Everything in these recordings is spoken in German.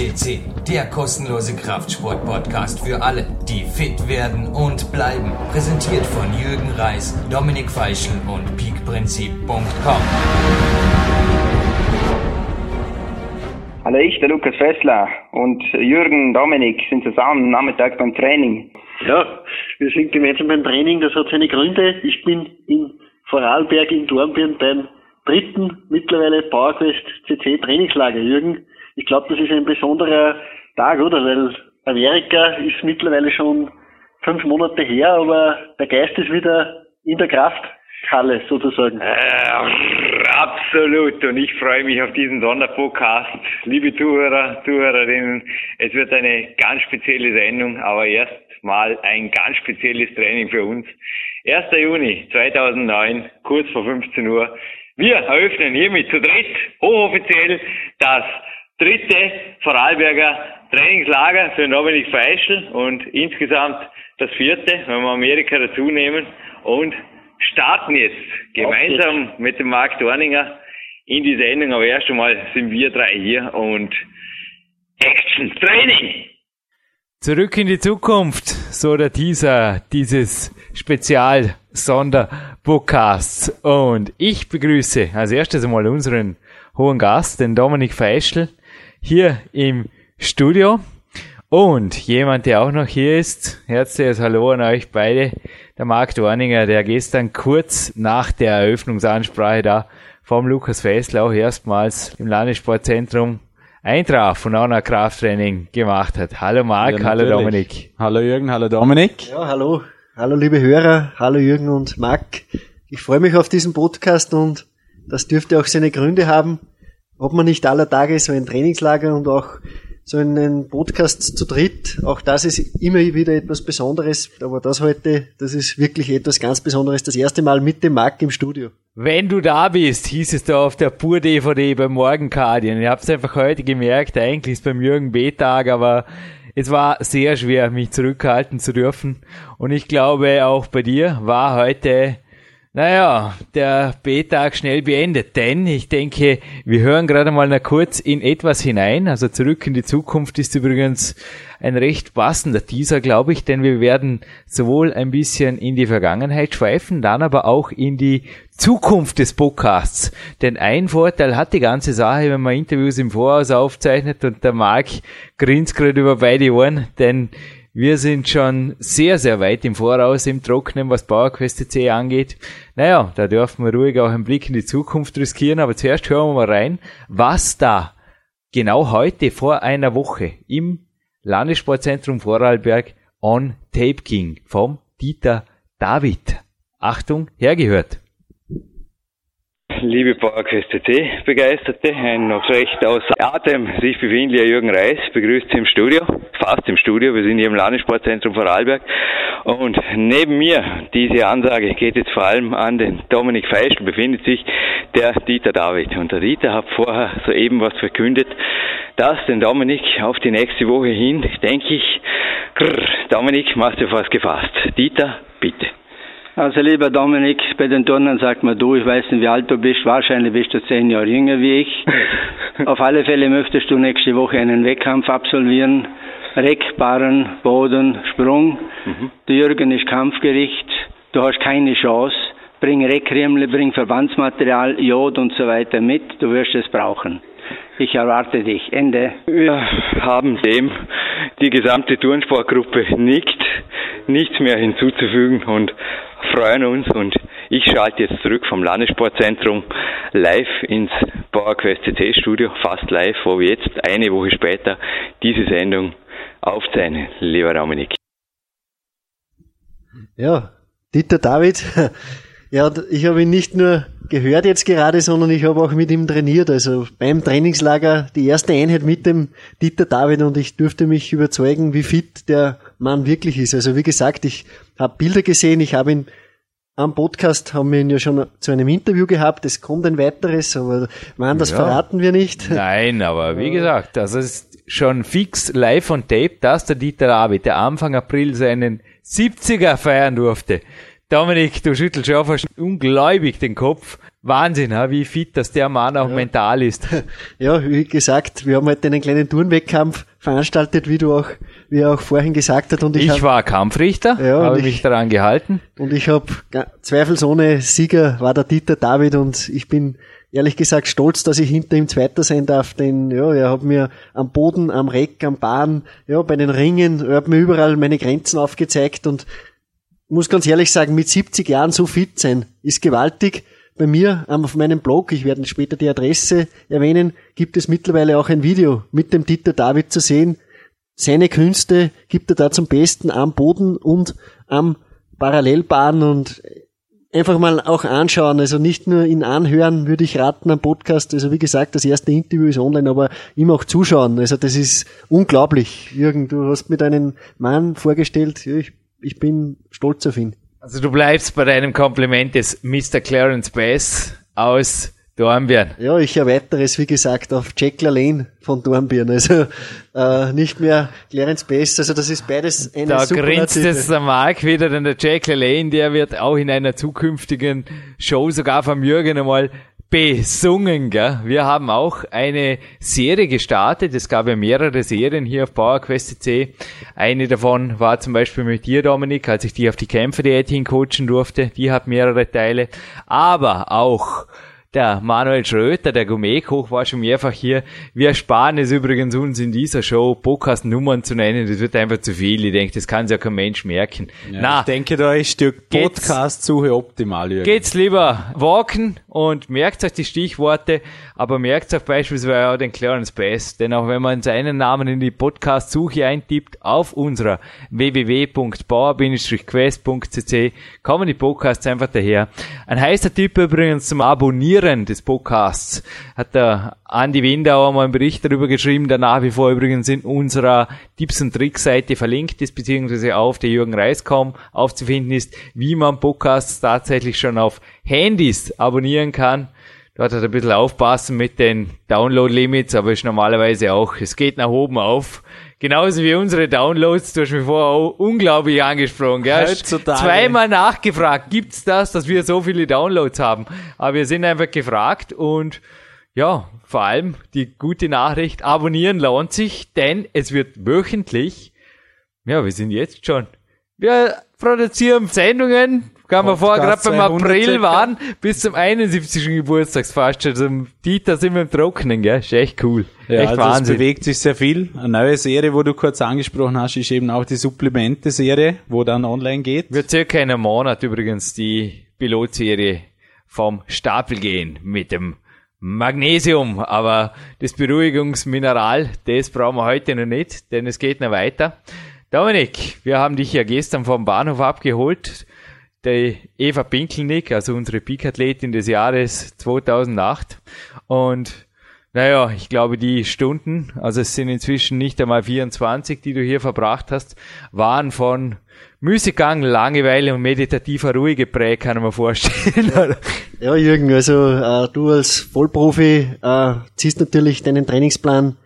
CC, der kostenlose Kraftsport-Podcast für alle, die fit werden und bleiben. Präsentiert von Jürgen Reis, Dominik Feischl und peakprinzip.com. Hallo, ich, der Lukas Fessler und Jürgen Dominik sind zusammen am Nachmittag beim Training. Ja, wir sind gemeinsam beim Training, das hat seine Gründe. Ich bin in Vorarlberg in Dornbirn beim dritten mittlerweile PowerQuest CC Trainingslager, Jürgen. Ich glaube, das ist ein besonderer Tag, oder? Weil Amerika ist mittlerweile schon fünf Monate her, aber der Geist ist wieder in der Krafthalle sozusagen. Äh, absolut. Und ich freue mich auf diesen Sonderpodcast. Liebe Zuhörer, Zuhörerinnen, es wird eine ganz spezielle Sendung, aber erst mal ein ganz spezielles Training für uns. 1. Juni 2009, kurz vor 15 Uhr. Wir eröffnen hiermit zu dritt hochoffiziell das dritte Vorarlberger Trainingslager für Dominik Feischl und insgesamt das vierte, wenn wir Amerika dazu nehmen und starten jetzt gemeinsam mit dem Marc Dorninger in die Sendung. Aber erst einmal sind wir drei hier und Action Training! Zurück in die Zukunft, so der Teaser dieses Spezial-Sonderpodcasts. Und ich begrüße als erstes einmal unseren hohen Gast, den Dominik Feischl, hier im Studio. Und jemand, der auch noch hier ist, herzliches Hallo an euch beide, der Marc Dorninger, der gestern kurz nach der Eröffnungsansprache da vom Lukas Fessel auch erstmals im Landessportzentrum eintraf und auch noch Krafttraining gemacht hat. Hallo Marc, ja, hallo Dominik. Hallo Jürgen, hallo Dominik. Ja, hallo. Hallo liebe Hörer, hallo Jürgen und Marc. Ich freue mich auf diesen Podcast und das dürfte auch seine Gründe haben. Ob man nicht aller Tage so ein Trainingslager und auch so einen Podcast zu dritt, auch das ist immer wieder etwas Besonderes. Aber das heute, das ist wirklich etwas ganz Besonderes. Das erste Mal mit dem Marc im Studio. Wenn du da bist, hieß es da auf der Pur-DVD beim Morgenkardien. Ich habe es einfach heute gemerkt, eigentlich ist beim Jürgen B-Tag, aber es war sehr schwer, mich zurückhalten zu dürfen. Und ich glaube, auch bei dir war heute naja, der B-Tag schnell beendet, denn ich denke, wir hören gerade mal noch kurz in etwas hinein. Also zurück in die Zukunft ist übrigens ein recht passender Teaser, glaube ich, denn wir werden sowohl ein bisschen in die Vergangenheit schweifen, dann aber auch in die Zukunft des Podcasts. Denn ein Vorteil hat die ganze Sache, wenn man Interviews im Voraus aufzeichnet und der Marc grinst gerade über beide Ohren, denn wir sind schon sehr, sehr weit im Voraus im Trocknen, was PowerQuest C angeht. Naja, da dürfen wir ruhig auch einen Blick in die Zukunft riskieren, aber zuerst hören wir mal rein, was da genau heute vor einer Woche im Landessportzentrum Vorarlberg on Tape ging vom Dieter David. Achtung, hergehört liebe PowerQuest CC Begeisterte, ein noch recht außer Atem sich befindlicher Jürgen Reis begrüßt Sie im Studio, fast im Studio, wir sind hier im Landessportzentrum Vorarlberg und neben mir, diese Ansage geht jetzt vor allem an den Dominik Feischl, befindet sich der Dieter David und der Dieter hat vorher soeben was verkündet, dass den Dominik auf die nächste Woche hin, denke ich, grrr, Dominik, machst du was gefasst. Dieter, bitte. Also lieber Dominik, bei den Turnern sagt man du, ich weiß nicht, wie alt du bist, wahrscheinlich bist du zehn Jahre jünger wie ich. Auf alle Fälle möchtest du nächste Woche einen Wettkampf absolvieren. Reck, Barren, Boden, Sprung. Mhm. Der Jürgen ist Kampfgericht, du hast keine Chance. Bring Reckriemle, bring Verbandsmaterial, Jod und so weiter mit, du wirst es brauchen. Ich erwarte dich. Ende. Wir haben dem die gesamte Turnsportgruppe nickt, nichts mehr hinzuzufügen und freuen uns und ich schalte jetzt zurück vom Landessportzentrum live ins PowerQuest CC Studio, fast live, wo wir jetzt eine Woche später diese Sendung aufzeichnen, lieber Dominik. Ja, Dieter David, ja, ich habe ihn nicht nur gehört jetzt gerade, sondern ich habe auch mit ihm trainiert. Also beim Trainingslager die erste Einheit mit dem Dieter David und ich durfte mich überzeugen, wie fit der Mann wirklich ist. Also wie gesagt, ich habe Bilder gesehen, ich habe ihn am Podcast haben wir ihn ja schon zu einem Interview gehabt. Es kommt ein weiteres, aber wann das ja. verraten wir nicht. Nein, aber wie gesagt, das ist schon fix live on tape, dass der Dieter David, der Anfang April seinen 70er feiern durfte. Dominik, du schüttelst schon fast ungläubig den Kopf. Wahnsinn, wie fit das der Mann auch ja. mental ist. Ja, wie gesagt, wir haben heute einen kleinen Turnwettkampf veranstaltet, wie du auch, wie er auch vorhin gesagt hat. Und ich, ich hab, war Kampfrichter, ja, habe mich daran gehalten. Und ich habe zweifelsohne Sieger war der Dieter David und ich bin ehrlich gesagt stolz, dass ich hinter ihm Zweiter sein darf, denn ja, er hat mir am Boden, am Reck, am Bahn, ja, bei den Ringen, er hat mir überall meine Grenzen aufgezeigt und muss ganz ehrlich sagen, mit 70 Jahren so fit sein, ist gewaltig. Bei mir auf meinem Blog, ich werde später die Adresse erwähnen, gibt es mittlerweile auch ein Video mit dem Dieter David zu sehen. Seine Künste gibt er da zum Besten am Boden und am Parallelbahn und einfach mal auch anschauen. Also nicht nur ihn anhören, würde ich raten am Podcast. Also wie gesagt, das erste Interview ist online, aber ihm auch zuschauen. Also das ist unglaublich. Jürgen, du hast mir deinen Mann vorgestellt. Ich ich bin stolz auf ihn. Also du bleibst bei deinem Kompliment des Mr. Clarence Bass aus Dornbirn. Ja, ich erweitere es, wie gesagt, auf Jack LaLanne von Dornbirn. Also äh, nicht mehr Clarence Bass, also das ist beides eine Da grinst es der Mark wieder, denn der Jack LaLanne, der wird auch in einer zukünftigen Show sogar vom Jürgen einmal besungen, gell? Wir haben auch eine Serie gestartet. Es gab ja mehrere Serien hier auf PowerQuest.c. Eine davon war zum Beispiel mit dir, Dominik, als ich die auf die Kämpfer-Diät hincoachen durfte. Die hat mehrere Teile. Aber auch der Manuel Schröter, der Gourmet-Koch, war schon mehrfach hier. Wir sparen es übrigens uns in dieser Show, Podcast-Nummern zu nennen. Das wird einfach zu viel. Ich denke, das kann sich ja kein Mensch merken. Ja, Na, ich denke, da ist die Podcast-Suche optimal. Jürgen. Geht's lieber walken und merkt euch die Stichworte, aber merkt euch beispielsweise auch den Clarence Bass. Denn auch wenn man seinen Namen in die Podcast-Suche eintippt, auf unserer www.bauer-quest.cc kommen die Podcasts einfach daher. Ein heißer Tipp übrigens zum Abonnieren Abonnieren des Podcasts hat der Andi Windauer mal einen Bericht darüber geschrieben, der wie vor übrigens in unserer Tipps und Tricks Seite verlinkt ist, beziehungsweise auf der Jürgen Reiskom aufzufinden ist, wie man Podcasts tatsächlich schon auf Handys abonnieren kann. Dort hat er ein bisschen aufpassen mit den Download-Limits, aber ist normalerweise auch, es geht nach oben auf. Genauso wie unsere Downloads, du hast mich vorher auch unglaublich angesprochen, gell? Heutzutage. Zweimal nachgefragt, gibt's das, dass wir so viele Downloads haben? Aber wir sind einfach gefragt und ja, vor allem die gute Nachricht, abonnieren lohnt sich, denn es wird wöchentlich, ja, wir sind jetzt schon, wir produzieren Sendungen, kann man vorher gerade beim April waren, bis zum 71. Geburtstagsfast. Also Dieter sind wir im Trocknen, gell? Ist echt cool. Ja, echt also Wahnsinn. es bewegt sich sehr viel. Eine neue Serie, wo du kurz angesprochen hast, ist eben auch die Supplemente-Serie, wo dann online geht. Wird circa in einem Monat übrigens die Pilotserie vom Stapel gehen mit dem Magnesium, aber das Beruhigungsmineral, das brauchen wir heute noch nicht, denn es geht noch weiter. Dominik, wir haben dich ja gestern vom Bahnhof abgeholt der Eva Pinkelnick, also unsere Peak-Athletin des Jahres 2008. Und naja, ich glaube, die Stunden, also es sind inzwischen nicht einmal 24, die du hier verbracht hast, waren von Müßiggang, Langeweile und meditativer Ruhe geprägt, kann man mir vorstellen. ja, Jürgen, also äh, du als Vollprofi äh, ziehst natürlich deinen Trainingsplan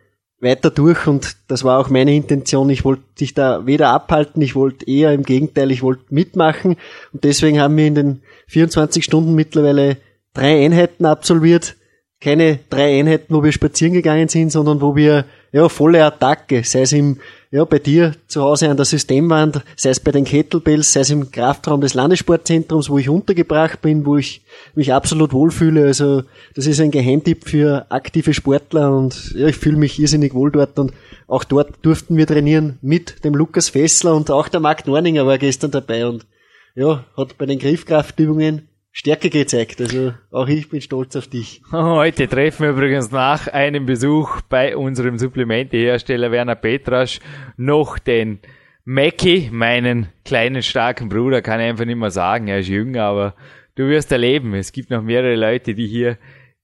weiter durch und das war auch meine Intention. Ich wollte dich da weder abhalten, ich wollte eher im Gegenteil, ich wollte mitmachen und deswegen haben wir in den 24 Stunden mittlerweile drei Einheiten absolviert. Keine drei Einheiten, wo wir spazieren gegangen sind, sondern wo wir ja volle Attacke, sei es im ja, bei dir zu Hause an der Systemwand, sei es bei den Kettlebells, sei es im Kraftraum des Landessportzentrums, wo ich untergebracht bin, wo ich mich absolut wohlfühle. Also das ist ein Geheimtipp für aktive Sportler und ja, ich fühle mich irrsinnig wohl dort und auch dort durften wir trainieren mit dem Lukas Fessler und auch der Marc Norninger war gestern dabei und ja, hat bei den Griffkraftübungen Stärke gezeigt. Also auch ich bin stolz auf dich. Heute treffen wir übrigens nach einem Besuch bei unserem Supplementehersteller Werner Petrasch noch den Mackie, meinen kleinen starken Bruder, kann ich einfach nicht mehr sagen. Er ist jünger, aber du wirst erleben. Es gibt noch mehrere Leute, die hier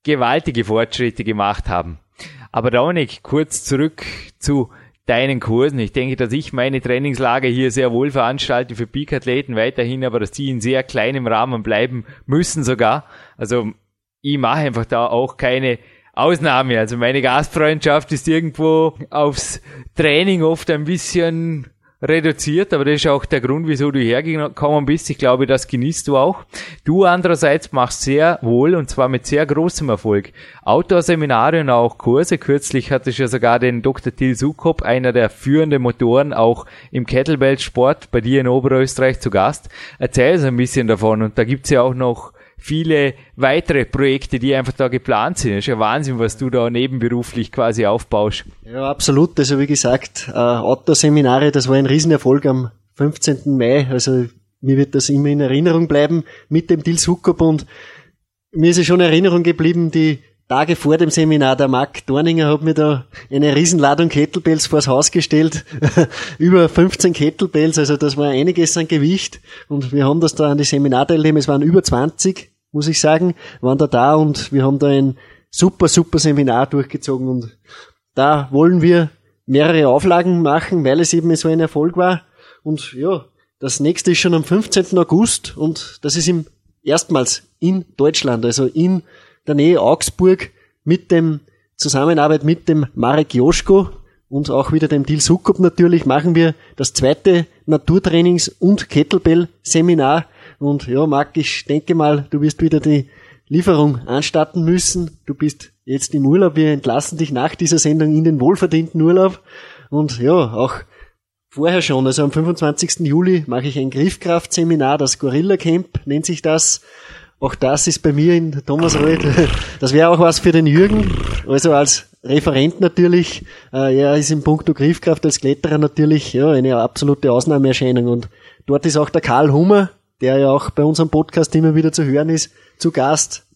gewaltige Fortschritte gemacht haben. Aber Dominik, kurz zurück zu deinen Kursen. Ich denke, dass ich meine Trainingslager hier sehr wohl veranstalte für Peak-Athleten weiterhin, aber dass die in sehr kleinem Rahmen bleiben müssen sogar. Also ich mache einfach da auch keine Ausnahme. Also meine Gastfreundschaft ist irgendwo aufs Training oft ein bisschen reduziert, aber das ist auch der Grund, wieso du hergekommen bist. Ich glaube, das genießt du auch. Du andererseits machst sehr wohl und zwar mit sehr großem Erfolg Outdoor-Seminare und auch Kurse. Kürzlich hattest du ja sogar den Dr. Till Sukop, einer der führenden Motoren auch im Kettlebell-Sport bei dir in Oberösterreich zu Gast. Erzähl uns ein bisschen davon und da gibt's ja auch noch viele weitere Projekte, die einfach da geplant sind. Das ist ja Wahnsinn, was du da nebenberuflich quasi aufbaust. Ja, absolut. Also wie gesagt, äh, Outdoor-Seminare, das war ein Riesenerfolg am 15. Mai. Also mir wird das immer in Erinnerung bleiben mit dem Dils Huckup und mir ist ja schon in Erinnerung geblieben, die Tage vor dem Seminar, der Marc Dorninger hat mir da eine Riesenladung Kettlebells vors Haus gestellt. Über 15 Kettlebells, also das war einiges an Gewicht. Und wir haben das da an die Seminarteilnehmer, es waren über 20, muss ich sagen, waren da da und wir haben da ein super, super Seminar durchgezogen und da wollen wir mehrere Auflagen machen, weil es eben so ein Erfolg war. Und ja, das nächste ist schon am 15. August und das ist im erstmals in Deutschland, also in der Nähe Augsburg mit dem Zusammenarbeit mit dem Marek Joschko und auch wieder dem Dil Sukup natürlich machen wir das zweite Naturtrainings- und Kettlebell-Seminar. Und ja, Marc, ich denke mal, du wirst wieder die Lieferung anstatten müssen. Du bist jetzt im Urlaub. Wir entlassen dich nach dieser Sendung in den wohlverdienten Urlaub. Und ja, auch vorher schon, also am 25. Juli mache ich ein Griffkraftseminar, das Gorilla Camp nennt sich das. Auch das ist bei mir in Thomasreuth. Das wäre auch was für den Jürgen. Also als Referent natürlich. Äh, er ist im Punkto Griffkraft als Kletterer natürlich ja, eine absolute Ausnahmeerscheinung. Und dort ist auch der Karl Hummer, der ja auch bei unserem Podcast immer wieder zu hören ist, zu Gast.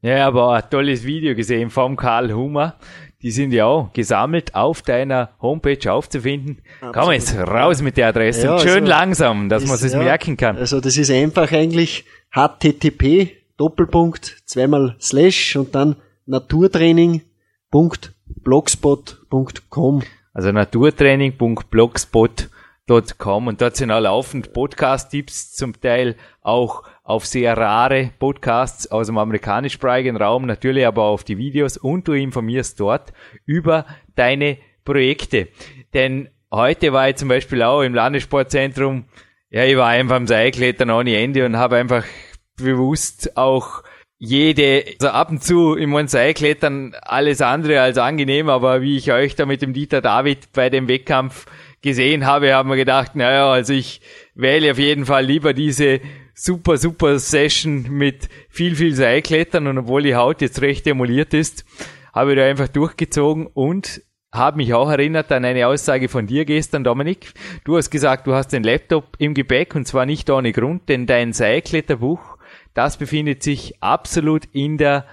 Ja, aber ein tolles Video gesehen vom Karl Hummer. Die sind ja auch gesammelt auf deiner Homepage aufzufinden. Absolut. Komm jetzt raus mit der Adresse. Ja, Schön also langsam, dass man es ja, merken kann. Also das ist einfach eigentlich http Doppelpunkt zweimal Slash und dann naturtraining.blogspot.com. Also naturtraining.blogspot.com und dort sind auch laufend Podcast-Tipps, zum Teil auch auf sehr rare Podcasts aus dem amerikanischsprachigen Raum, natürlich aber auf die Videos. Und du informierst dort über deine Projekte. Denn heute war ich zum Beispiel auch im Landessportzentrum. Ja, ich war einfach am Seilklettern ohne Ende und habe einfach bewusst auch jede, also ab und zu im Seilklettern alles andere als angenehm, aber wie ich euch da mit dem Dieter David bei dem Wettkampf gesehen habe, haben wir gedacht, naja, also ich wähle auf jeden Fall lieber diese super, super Session mit viel, viel Seilklettern und obwohl die Haut jetzt recht emuliert ist, habe ich da einfach durchgezogen und habe mich auch erinnert an eine Aussage von dir gestern, Dominik. Du hast gesagt, du hast den Laptop im Gepäck und zwar nicht ohne Grund, denn dein Seilkletterbuch, das befindet sich absolut in der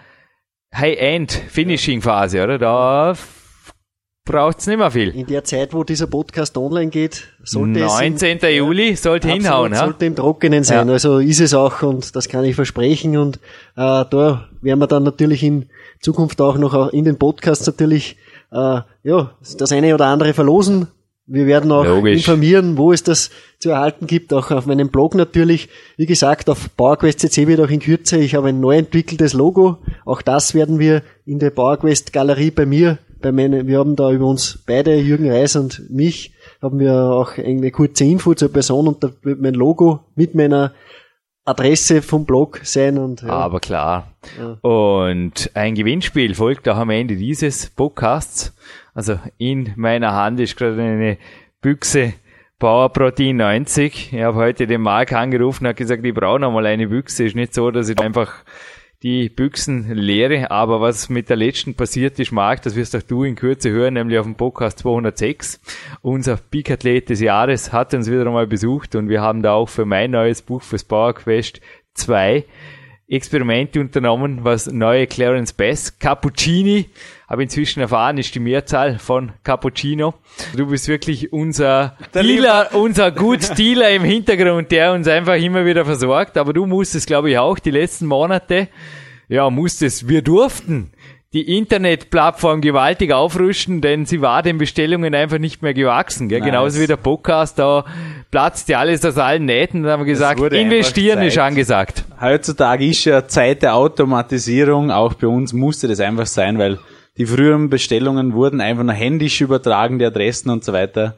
High-End-Finishing-Phase, oder? Da braucht's nicht mehr viel. In der Zeit, wo dieser Podcast online geht, sollte 19. es... Juli sollte hinhauen, ja? Sollte im Trockenen sein, ja. also ist es auch und das kann ich versprechen und äh, da werden wir dann natürlich in Zukunft auch noch in den Podcasts natürlich äh, ja, das eine oder andere verlosen. Wir werden auch Logisch. informieren, wo es das zu erhalten gibt, auch auf meinem Blog natürlich. Wie gesagt, auf PowerQuest CC wird auch in Kürze, ich habe ein neu entwickeltes Logo. Auch das werden wir in der PowerQuest Galerie bei mir, bei meine, wir haben da über uns beide, Jürgen Reis und mich, haben wir auch eine kurze Info zur Person und da wird mein Logo mit meiner Adresse vom Blog sein und ja. Aber klar. Ja. Und ein Gewinnspiel folgt auch am Ende dieses Podcasts. Also in meiner Hand ist gerade eine Büchse Power Protein 90. Ich habe heute den Marc angerufen und hat gesagt, ich brauche noch mal eine Büchse. Ist nicht so, dass ich einfach die Büchsen leere. Aber was mit der letzten passiert ist, Marc, das wirst auch du in Kürze hören, nämlich auf dem Podcast 206. Unser Peak-Athlet des Jahres hat uns wieder einmal besucht und wir haben da auch für mein neues Buch fürs Power Quest 2 Experimente unternommen, was neue Clarence Bass, Cappuccini, habe inzwischen erfahren, ist die Mehrzahl von Cappuccino. Du bist wirklich unser der Dealer, unser gut Dealer im Hintergrund, der uns einfach immer wieder versorgt. Aber du musstest, glaube ich, auch die letzten Monate, ja, musstest, wir durften die Internetplattform gewaltig aufrüsten, denn sie war den Bestellungen einfach nicht mehr gewachsen. Gell? Nice. Genauso wie der Podcast, da platzt ja alles aus allen Nähten. Dann haben wir gesagt, investieren ist angesagt. Heutzutage ist ja Zeit der Automatisierung, auch bei uns musste das einfach sein, weil die früheren Bestellungen wurden einfach nur händisch übertragen, die Adressen und so weiter.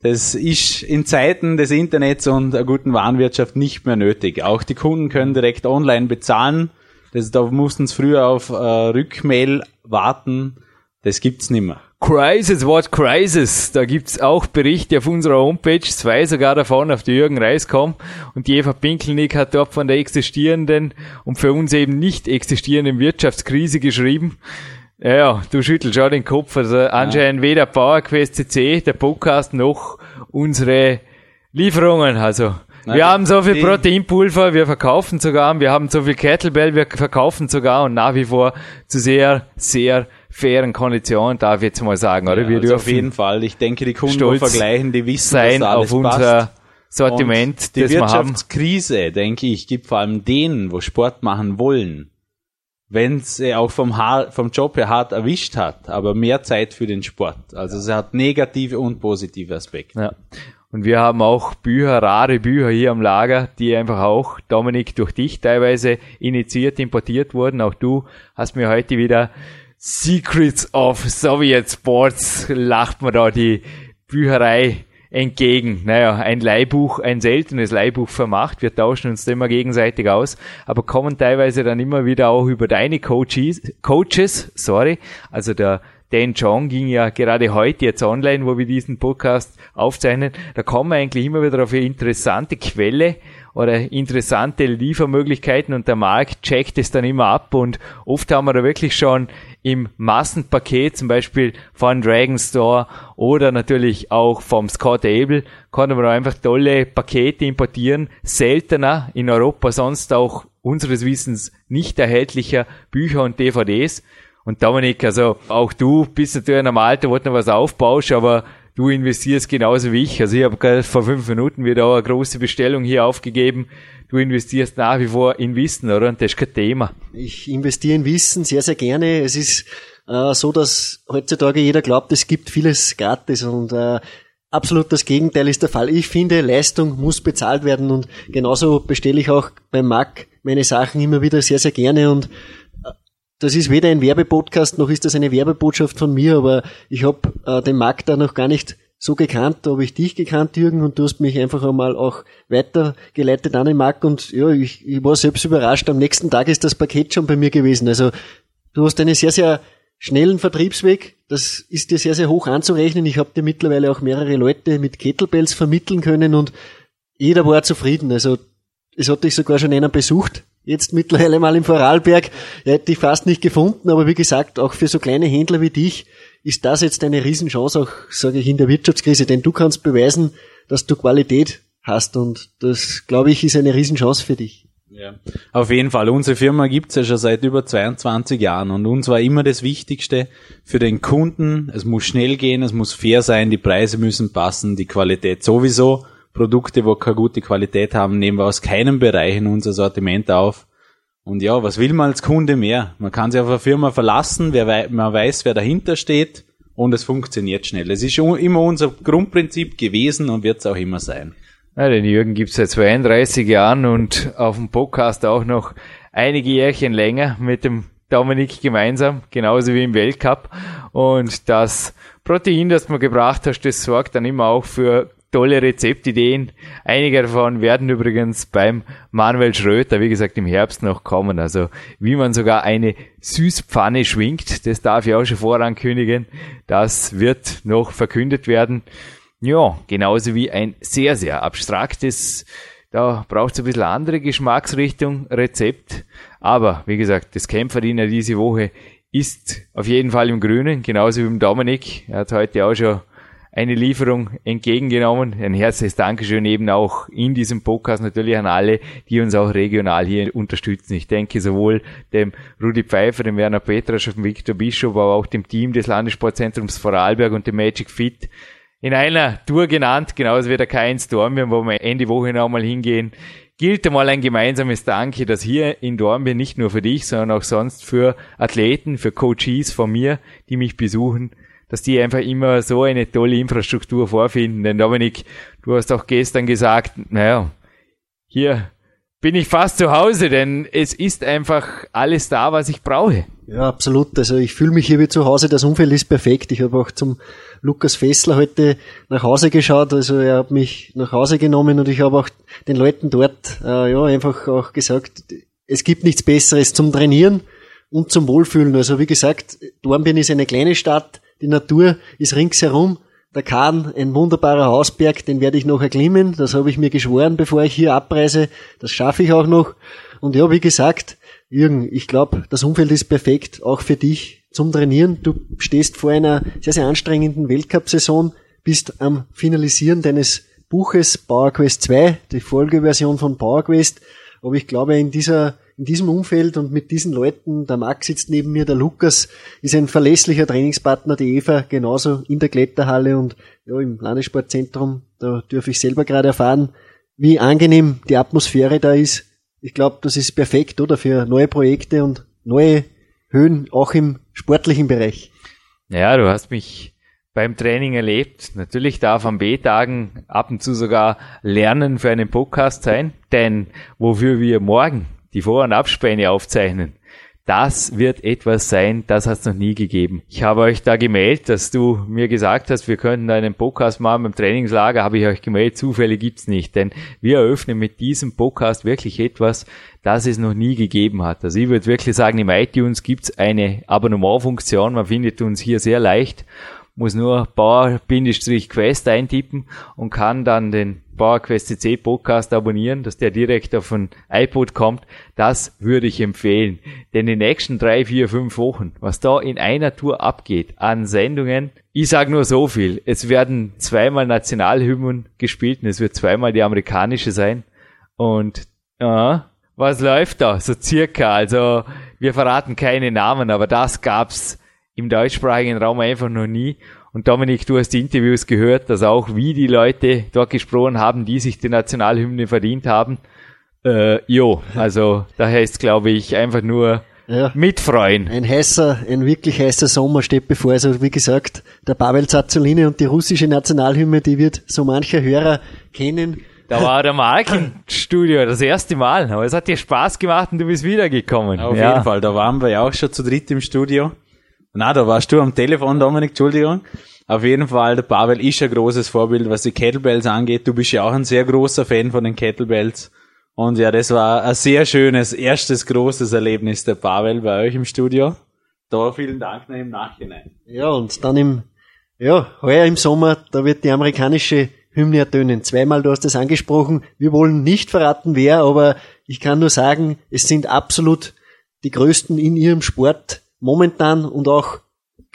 Das ist in Zeiten des Internets und einer guten Warenwirtschaft nicht mehr nötig. Auch die Kunden können direkt online bezahlen. Das, da mussten sie früher auf äh, Rückmail warten. Das gibt's nicht mehr. Crisis, what crisis? Da gibt's auch Berichte auf unserer Homepage, zwei sogar davon auf die Jürgen Reis.com und die Eva Pinkelnick hat dort von der existierenden und für uns eben nicht existierenden Wirtschaftskrise geschrieben. Ja, ja, du schüttelst schon den Kopf. Also anscheinend weder PowerQuest CC, der Podcast, noch unsere Lieferungen. Also Nein, wir haben so viel die- Proteinpulver, wir verkaufen sogar, wir haben so viel Kettlebell, wir verkaufen sogar und nach wie vor zu sehr, sehr fairen Konditionen, darf ich jetzt mal sagen, oder? Ja, wir also auf dürfen jeden Fall. Ich denke, die Kunden, die stolz vergleichen, die wissen, sein dass alles auf passt. unser Sortiment, Und die das wir haben. Wirtschaftskrise, denke ich, gibt vor allem denen, wo Sport machen wollen, wenn sie auch vom, Haar, vom Job her hart erwischt hat, aber mehr Zeit für den Sport. Also es hat negative und positive Aspekte. Ja. Und wir haben auch Bücher, rare Bücher hier am Lager, die einfach auch, Dominik, durch dich teilweise initiiert, importiert wurden. Auch du hast mir heute wieder Secrets of Soviet Sports, lacht mir da die Bücherei entgegen. Naja, ein Leihbuch, ein seltenes Leihbuch vermacht. Wir tauschen uns da immer gegenseitig aus, aber kommen teilweise dann immer wieder auch über deine Coaches, Coaches, sorry, also der Dan Chong ging ja gerade heute jetzt online, wo wir diesen Podcast aufzeichnen. Da kommen wir eigentlich immer wieder auf eine interessante Quelle oder interessante Liefermöglichkeiten und der Markt checkt es dann immer ab und oft haben wir da wirklich schon im Massenpaket, zum Beispiel von Dragon Store oder natürlich auch vom Scott Able, konnten wir einfach tolle Pakete importieren, seltener in Europa, sonst auch unseres Wissens nicht erhältlicher Bücher und DVDs. Und Dominik, also auch du bist natürlich in einem Alter, wo noch was aufbaust, aber du investierst genauso wie ich. Also ich habe gerade vor fünf Minuten wieder eine große Bestellung hier aufgegeben. Du investierst nach wie vor in Wissen, oder? Und das ist kein Thema. Ich investiere in Wissen sehr, sehr gerne. Es ist äh, so, dass heutzutage jeder glaubt, es gibt vieles gratis und äh, absolut das Gegenteil ist der Fall. Ich finde, Leistung muss bezahlt werden und genauso bestelle ich auch beim Mac meine Sachen immer wieder sehr, sehr gerne und das ist weder ein Werbepodcast noch ist das eine Werbebotschaft von mir, aber ich habe äh, den Markt da noch gar nicht so gekannt, da habe ich dich gekannt, Jürgen, und du hast mich einfach einmal auch weitergeleitet an den Markt und ja, ich, ich war selbst überrascht. Am nächsten Tag ist das Paket schon bei mir gewesen. Also du hast einen sehr, sehr schnellen Vertriebsweg. Das ist dir sehr, sehr hoch anzurechnen. Ich habe dir mittlerweile auch mehrere Leute mit Kettlebells vermitteln können und jeder war zufrieden. Also es hat dich sogar schon einer besucht. Jetzt mittlerweile mal im Vorarlberg. Er hätte dich fast nicht gefunden, aber wie gesagt, auch für so kleine Händler wie dich ist das jetzt eine Riesenchance, auch sage ich in der Wirtschaftskrise, denn du kannst beweisen, dass du Qualität hast und das, glaube ich, ist eine Riesenchance für dich. Ja. Auf jeden Fall. Unsere Firma gibt's ja schon seit über 22 Jahren und uns war immer das Wichtigste für den Kunden, es muss schnell gehen, es muss fair sein, die Preise müssen passen, die Qualität sowieso. Produkte, wo keine gute Qualität haben, nehmen wir aus keinem Bereich in unser Sortiment auf. Und ja, was will man als Kunde mehr? Man kann sich auf eine Firma verlassen, wei man weiß, wer dahinter steht und es funktioniert schnell. Es ist immer unser Grundprinzip gewesen und wird es auch immer sein. Ja, den Jürgen gibt's seit 32 Jahren und auf dem Podcast auch noch einige Jährchen länger mit dem Dominik gemeinsam, genauso wie im Weltcup. Und das Protein, das du gebracht hast, das sorgt dann immer auch für tolle Rezeptideen. Einige davon werden übrigens beim Manuel Schröter, wie gesagt, im Herbst noch kommen. Also wie man sogar eine Süßpfanne schwingt, das darf ich auch schon vorankündigen. Das wird noch verkündet werden. Ja, genauso wie ein sehr, sehr abstraktes, da braucht es ein bisschen andere Geschmacksrichtung, Rezept. Aber wie gesagt, das Kämpferdiener diese Woche ist auf jeden Fall im Grünen, genauso wie im Dominik. Er hat heute auch schon eine Lieferung entgegengenommen. Ein herzliches Dankeschön eben auch in diesem Podcast natürlich an alle, die uns auch regional hier unterstützen. Ich denke sowohl dem Rudi Pfeiffer, dem Werner Petrasch, dem Viktor Bischof, aber auch dem Team des Landessportzentrums Vorarlberg und dem Magic Fit in einer Tour genannt, genauso wie der K1 Dornbirn, wo wir Ende Woche nochmal hingehen, gilt einmal ein gemeinsames Danke, dass hier in Dornbirn nicht nur für dich, sondern auch sonst für Athleten, für Coaches von mir, die mich besuchen, dass die einfach immer so eine tolle Infrastruktur vorfinden. Denn Dominik, du hast auch gestern gesagt, naja, hier bin ich fast zu Hause, denn es ist einfach alles da, was ich brauche. Ja, absolut. Also ich fühle mich hier wie zu Hause, das Umfeld ist perfekt. Ich habe auch zum Lukas Fessler heute nach Hause geschaut. Also er hat mich nach Hause genommen und ich habe auch den Leuten dort äh, ja einfach auch gesagt, es gibt nichts Besseres zum Trainieren und zum Wohlfühlen. Also wie gesagt, Dornbirn ist eine kleine Stadt, die Natur ist ringsherum. Der Kahn, ein wunderbarer Hausberg, den werde ich noch erklimmen. Das habe ich mir geschworen, bevor ich hier abreise. Das schaffe ich auch noch. Und ja, wie gesagt, Jürgen, ich glaube, das Umfeld ist perfekt, auch für dich zum Trainieren. Du stehst vor einer sehr, sehr anstrengenden Weltcup-Saison, bist am Finalisieren deines Buches Power Quest 2, die Folgeversion von Power Quest. Aber ich glaube, in dieser in diesem Umfeld und mit diesen Leuten, der Max sitzt neben mir, der Lukas ist ein verlässlicher Trainingspartner, die Eva genauso in der Kletterhalle und ja, im Landessportzentrum, da dürfe ich selber gerade erfahren, wie angenehm die Atmosphäre da ist. Ich glaube, das ist perfekt, oder? Für neue Projekte und neue Höhen, auch im sportlichen Bereich. Ja, du hast mich beim Training erlebt. Natürlich darf am B-Tagen ab und zu sogar Lernen für einen Podcast sein, denn wofür wir morgen die Vor- und Abspäne aufzeichnen. Das wird etwas sein, das hat es noch nie gegeben. Ich habe euch da gemeldet, dass du mir gesagt hast, wir könnten einen Podcast machen beim Trainingslager, habe ich euch gemeldet, Zufälle gibt's nicht, denn wir eröffnen mit diesem Podcast wirklich etwas, das es noch nie gegeben hat. Also ich würde wirklich sagen, im iTunes gibt's eine Abonnementfunktion, man findet uns hier sehr leicht muss nur Bauer-Quest eintippen und kann dann den Bauer-Quest CC Podcast abonnieren, dass der direkt auf ein iPod kommt. Das würde ich empfehlen. Denn die nächsten drei, vier, fünf Wochen, was da in einer Tour abgeht an Sendungen, ich sage nur so viel. Es werden zweimal Nationalhymnen gespielt und es wird zweimal die amerikanische sein. Und äh, was läuft da? So circa. Also wir verraten keine Namen, aber das gab's im deutschsprachigen Raum einfach noch nie. Und Dominik, du hast die Interviews gehört, dass auch wie die Leute dort gesprochen haben, die sich die Nationalhymne verdient haben. Äh, jo, also daher ist, glaube ich, einfach nur ja. mitfreuen. Ein heißer, ein wirklich heißer Sommer steht bevor. Also wie gesagt, der Pavel Zazzoline und die russische Nationalhymne, die wird so mancher Hörer kennen. Da war der Mark im Studio, das erste Mal. Aber es hat dir Spaß gemacht und du bist wiedergekommen. Auf ja. jeden Fall, da waren wir ja auch schon zu dritt im Studio. Na, da warst du am Telefon, Dominik, Entschuldigung. Auf jeden Fall, der Pavel ist ein großes Vorbild, was die Kettlebells angeht. Du bist ja auch ein sehr großer Fan von den Kettlebells. Und ja, das war ein sehr schönes, erstes großes Erlebnis der Pavel bei euch im Studio. Da vielen Dank noch im Nachhinein. Ja, und dann im, ja, heuer im Sommer, da wird die amerikanische Hymne ertönen. Zweimal, du hast es angesprochen. Wir wollen nicht verraten, wer, aber ich kann nur sagen, es sind absolut die größten in ihrem Sport momentan und auch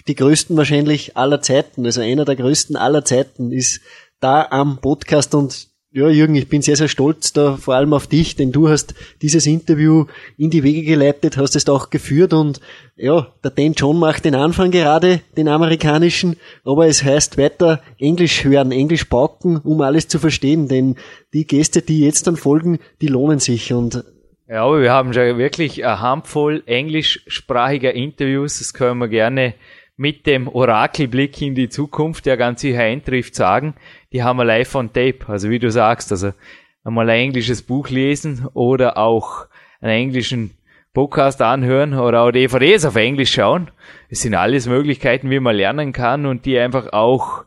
die größten wahrscheinlich aller Zeiten, also einer der größten aller Zeiten ist da am Podcast und ja, Jürgen, ich bin sehr, sehr stolz da vor allem auf dich, denn du hast dieses Interview in die Wege geleitet, hast es auch geführt und ja, der Dan John macht den Anfang gerade, den amerikanischen, aber es heißt weiter Englisch hören, Englisch pauken, um alles zu verstehen, denn die Gäste, die jetzt dann folgen, die lohnen sich und ja, aber wir haben schon wirklich eine Handvoll englischsprachiger Interviews. Das können wir gerne mit dem Orakelblick in die Zukunft, der ganz sicher eintrifft, sagen. Die haben wir live on tape. Also wie du sagst, also einmal ein englisches Buch lesen oder auch einen englischen Podcast anhören oder auch DVDs auf Englisch schauen. Es sind alles Möglichkeiten, wie man lernen kann und die einfach auch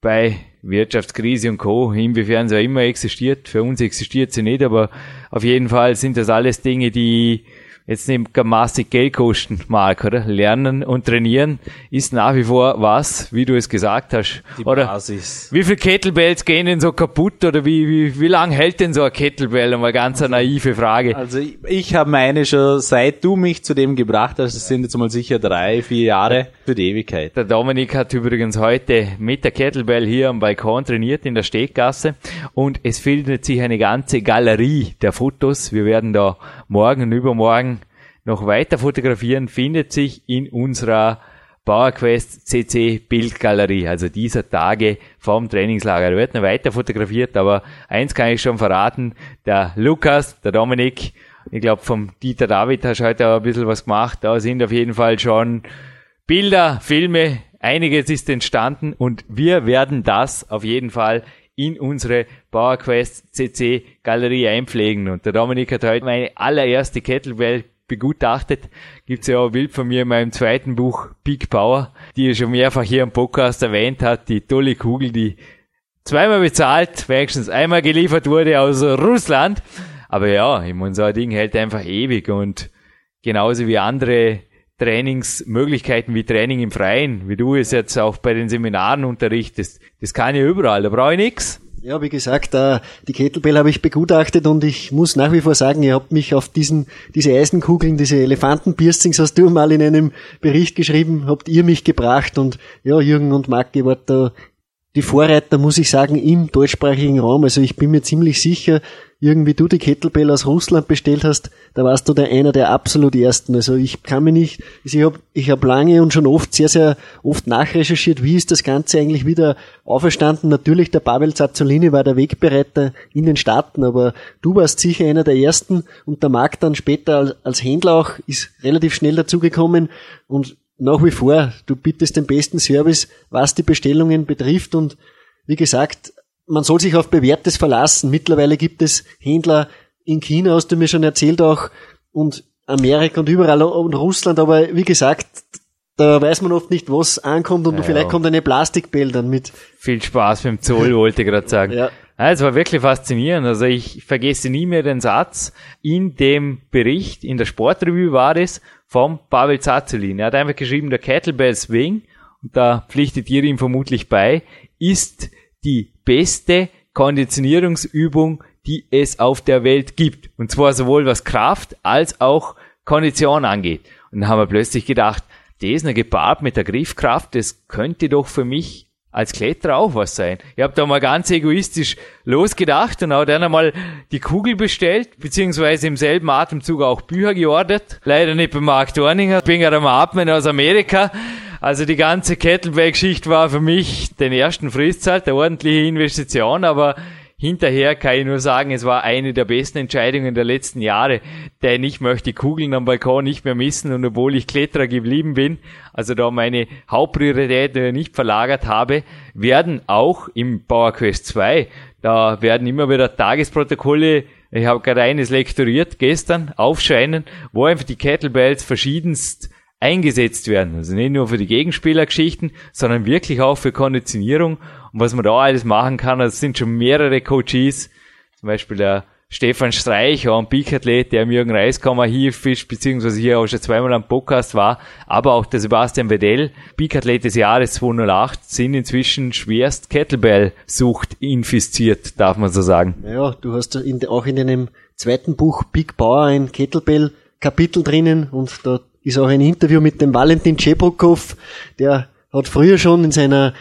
bei Wirtschaftskrise und Co., inwiefern sie auch immer existiert. Für uns existiert sie nicht, aber auf jeden Fall sind das alles Dinge, die jetzt nicht massig Geld kosten mag, oder? Lernen und trainieren ist nach wie vor was, wie du es gesagt hast. Die oder Basis. Wie viele Kettlebells gehen denn so kaputt oder wie, wie, wie lang hält denn so ein Kettlebell? Mal ganz eine naive Frage. Also ich, ich habe meine schon, seit du mich zu dem gebracht hast, das sind jetzt mal sicher drei, vier Jahre für die Ewigkeit. Der Dominik hat übrigens heute mit der Kettlebell hier am Balkon trainiert in der Steggasse und es findet sich eine ganze Galerie der Fotos. Wir werden da morgen und übermorgen noch weiter fotografieren, findet sich in unserer PowerQuest CC Bildgalerie, also dieser Tage vom Trainingslager. Da wird noch weiter fotografiert, aber eins kann ich schon verraten, der Lukas, der Dominik, ich glaube vom Dieter David hast du heute auch ein bisschen was gemacht, da sind auf jeden Fall schon Bilder, Filme, einiges ist entstanden und wir werden das auf jeden Fall in unsere PowerQuest CC Galerie einpflegen. Und der Dominik hat heute meine allererste Kettlebell begutachtet. Gibt's ja auch Bild von mir in meinem zweiten Buch Peak Power, die er schon mehrfach hier im Podcast erwähnt hat, die tolle Kugel, die zweimal bezahlt, wenigstens einmal geliefert wurde aus Russland. Aber ja, ich meine, so ein Ding hält einfach ewig und genauso wie andere Trainingsmöglichkeiten wie Training im Freien, wie du es jetzt auch bei den Seminaren unterrichtest, das kann ich überall, da brauche ich nix. Ja, wie gesagt, äh, die Kettlebell habe ich begutachtet und ich muss nach wie vor sagen, ihr habt mich auf diesen, diese Eisenkugeln, diese Elefantenpiercings, hast du mal in einem Bericht geschrieben, habt ihr mich gebracht und ja, Jürgen und Marc, ihr wart da die Vorreiter, muss ich sagen, im deutschsprachigen Raum. Also ich bin mir ziemlich sicher, irgendwie du die Kettlebell aus Russland bestellt hast, da warst du der einer der absolut ersten. Also ich kann mir nicht, also ich habe ich hab lange und schon oft sehr, sehr oft nachrecherchiert, wie ist das Ganze eigentlich wieder auferstanden. Natürlich der Pavel Zazzolini war der Wegbereiter in den Staaten, aber du warst sicher einer der ersten und der Markt dann später als, als Händler auch ist relativ schnell dazugekommen und nach wie vor, du bittest den besten Service, was die Bestellungen betrifft und wie gesagt, man soll sich auf Bewährtes verlassen. Mittlerweile gibt es Händler in China, hast du mir schon erzählt auch, und Amerika und überall und Russland, aber wie gesagt, da weiß man oft nicht, was ankommt und ja, vielleicht kommt eine Plastikbell dann mit. Viel Spaß beim Zoll, wollte ich gerade sagen. Ja. Ja, es war wirklich faszinierend. Also ich vergesse nie mehr den Satz. In dem Bericht, in der Sportrevue war es vom Pavel Zazulin. Er hat einfach geschrieben, der Kettlebell Swing, und da pflichtet ihr ihm vermutlich bei, ist die beste Konditionierungsübung, die es auf der Welt gibt. Und zwar sowohl was Kraft als auch Kondition angeht. Und dann haben wir plötzlich gedacht, das noch gepaart mit der Griffkraft, das könnte doch für mich als Kletterer auch was sein. Ich habe da mal ganz egoistisch losgedacht und auch dann einmal die Kugel bestellt, beziehungsweise im selben Atemzug auch Bücher geordert. Leider nicht bei Mark Dorninger, bin gerade am Atmen aus Amerika. Also die ganze Kettlebell-Geschichte war für mich den ersten Fristzeit, eine ordentliche Investition, aber Hinterher kann ich nur sagen, es war eine der besten Entscheidungen der letzten Jahre, denn ich möchte Kugeln am Balkon nicht mehr missen und obwohl ich Kletterer geblieben bin, also da meine Hauptpriorität nicht verlagert habe, werden auch im Power Quest 2, da werden immer wieder Tagesprotokolle ich habe gerade eines lektoriert gestern, aufscheinen, wo einfach die Kettlebells verschiedenst eingesetzt werden. Also nicht nur für die Gegenspielergeschichten, sondern wirklich auch für Konditionierung. Und was man da alles machen kann, das sind schon mehrere Coaches, zum Beispiel der Stefan Streich, auch ein Peak-Athlet, der im Jürgen Reiskammer hier ist, beziehungsweise hier auch schon zweimal am Podcast war, aber auch der Sebastian Wedell, Peak-Athlet des Jahres 208, sind inzwischen schwerst Kettlebell-Sucht infiziert, darf man so sagen. Ja, du hast in, auch in deinem zweiten Buch Big Power ein Kettlebell-Kapitel drinnen und da ist auch ein Interview mit dem Valentin Chebrukov, der hat früher schon in seiner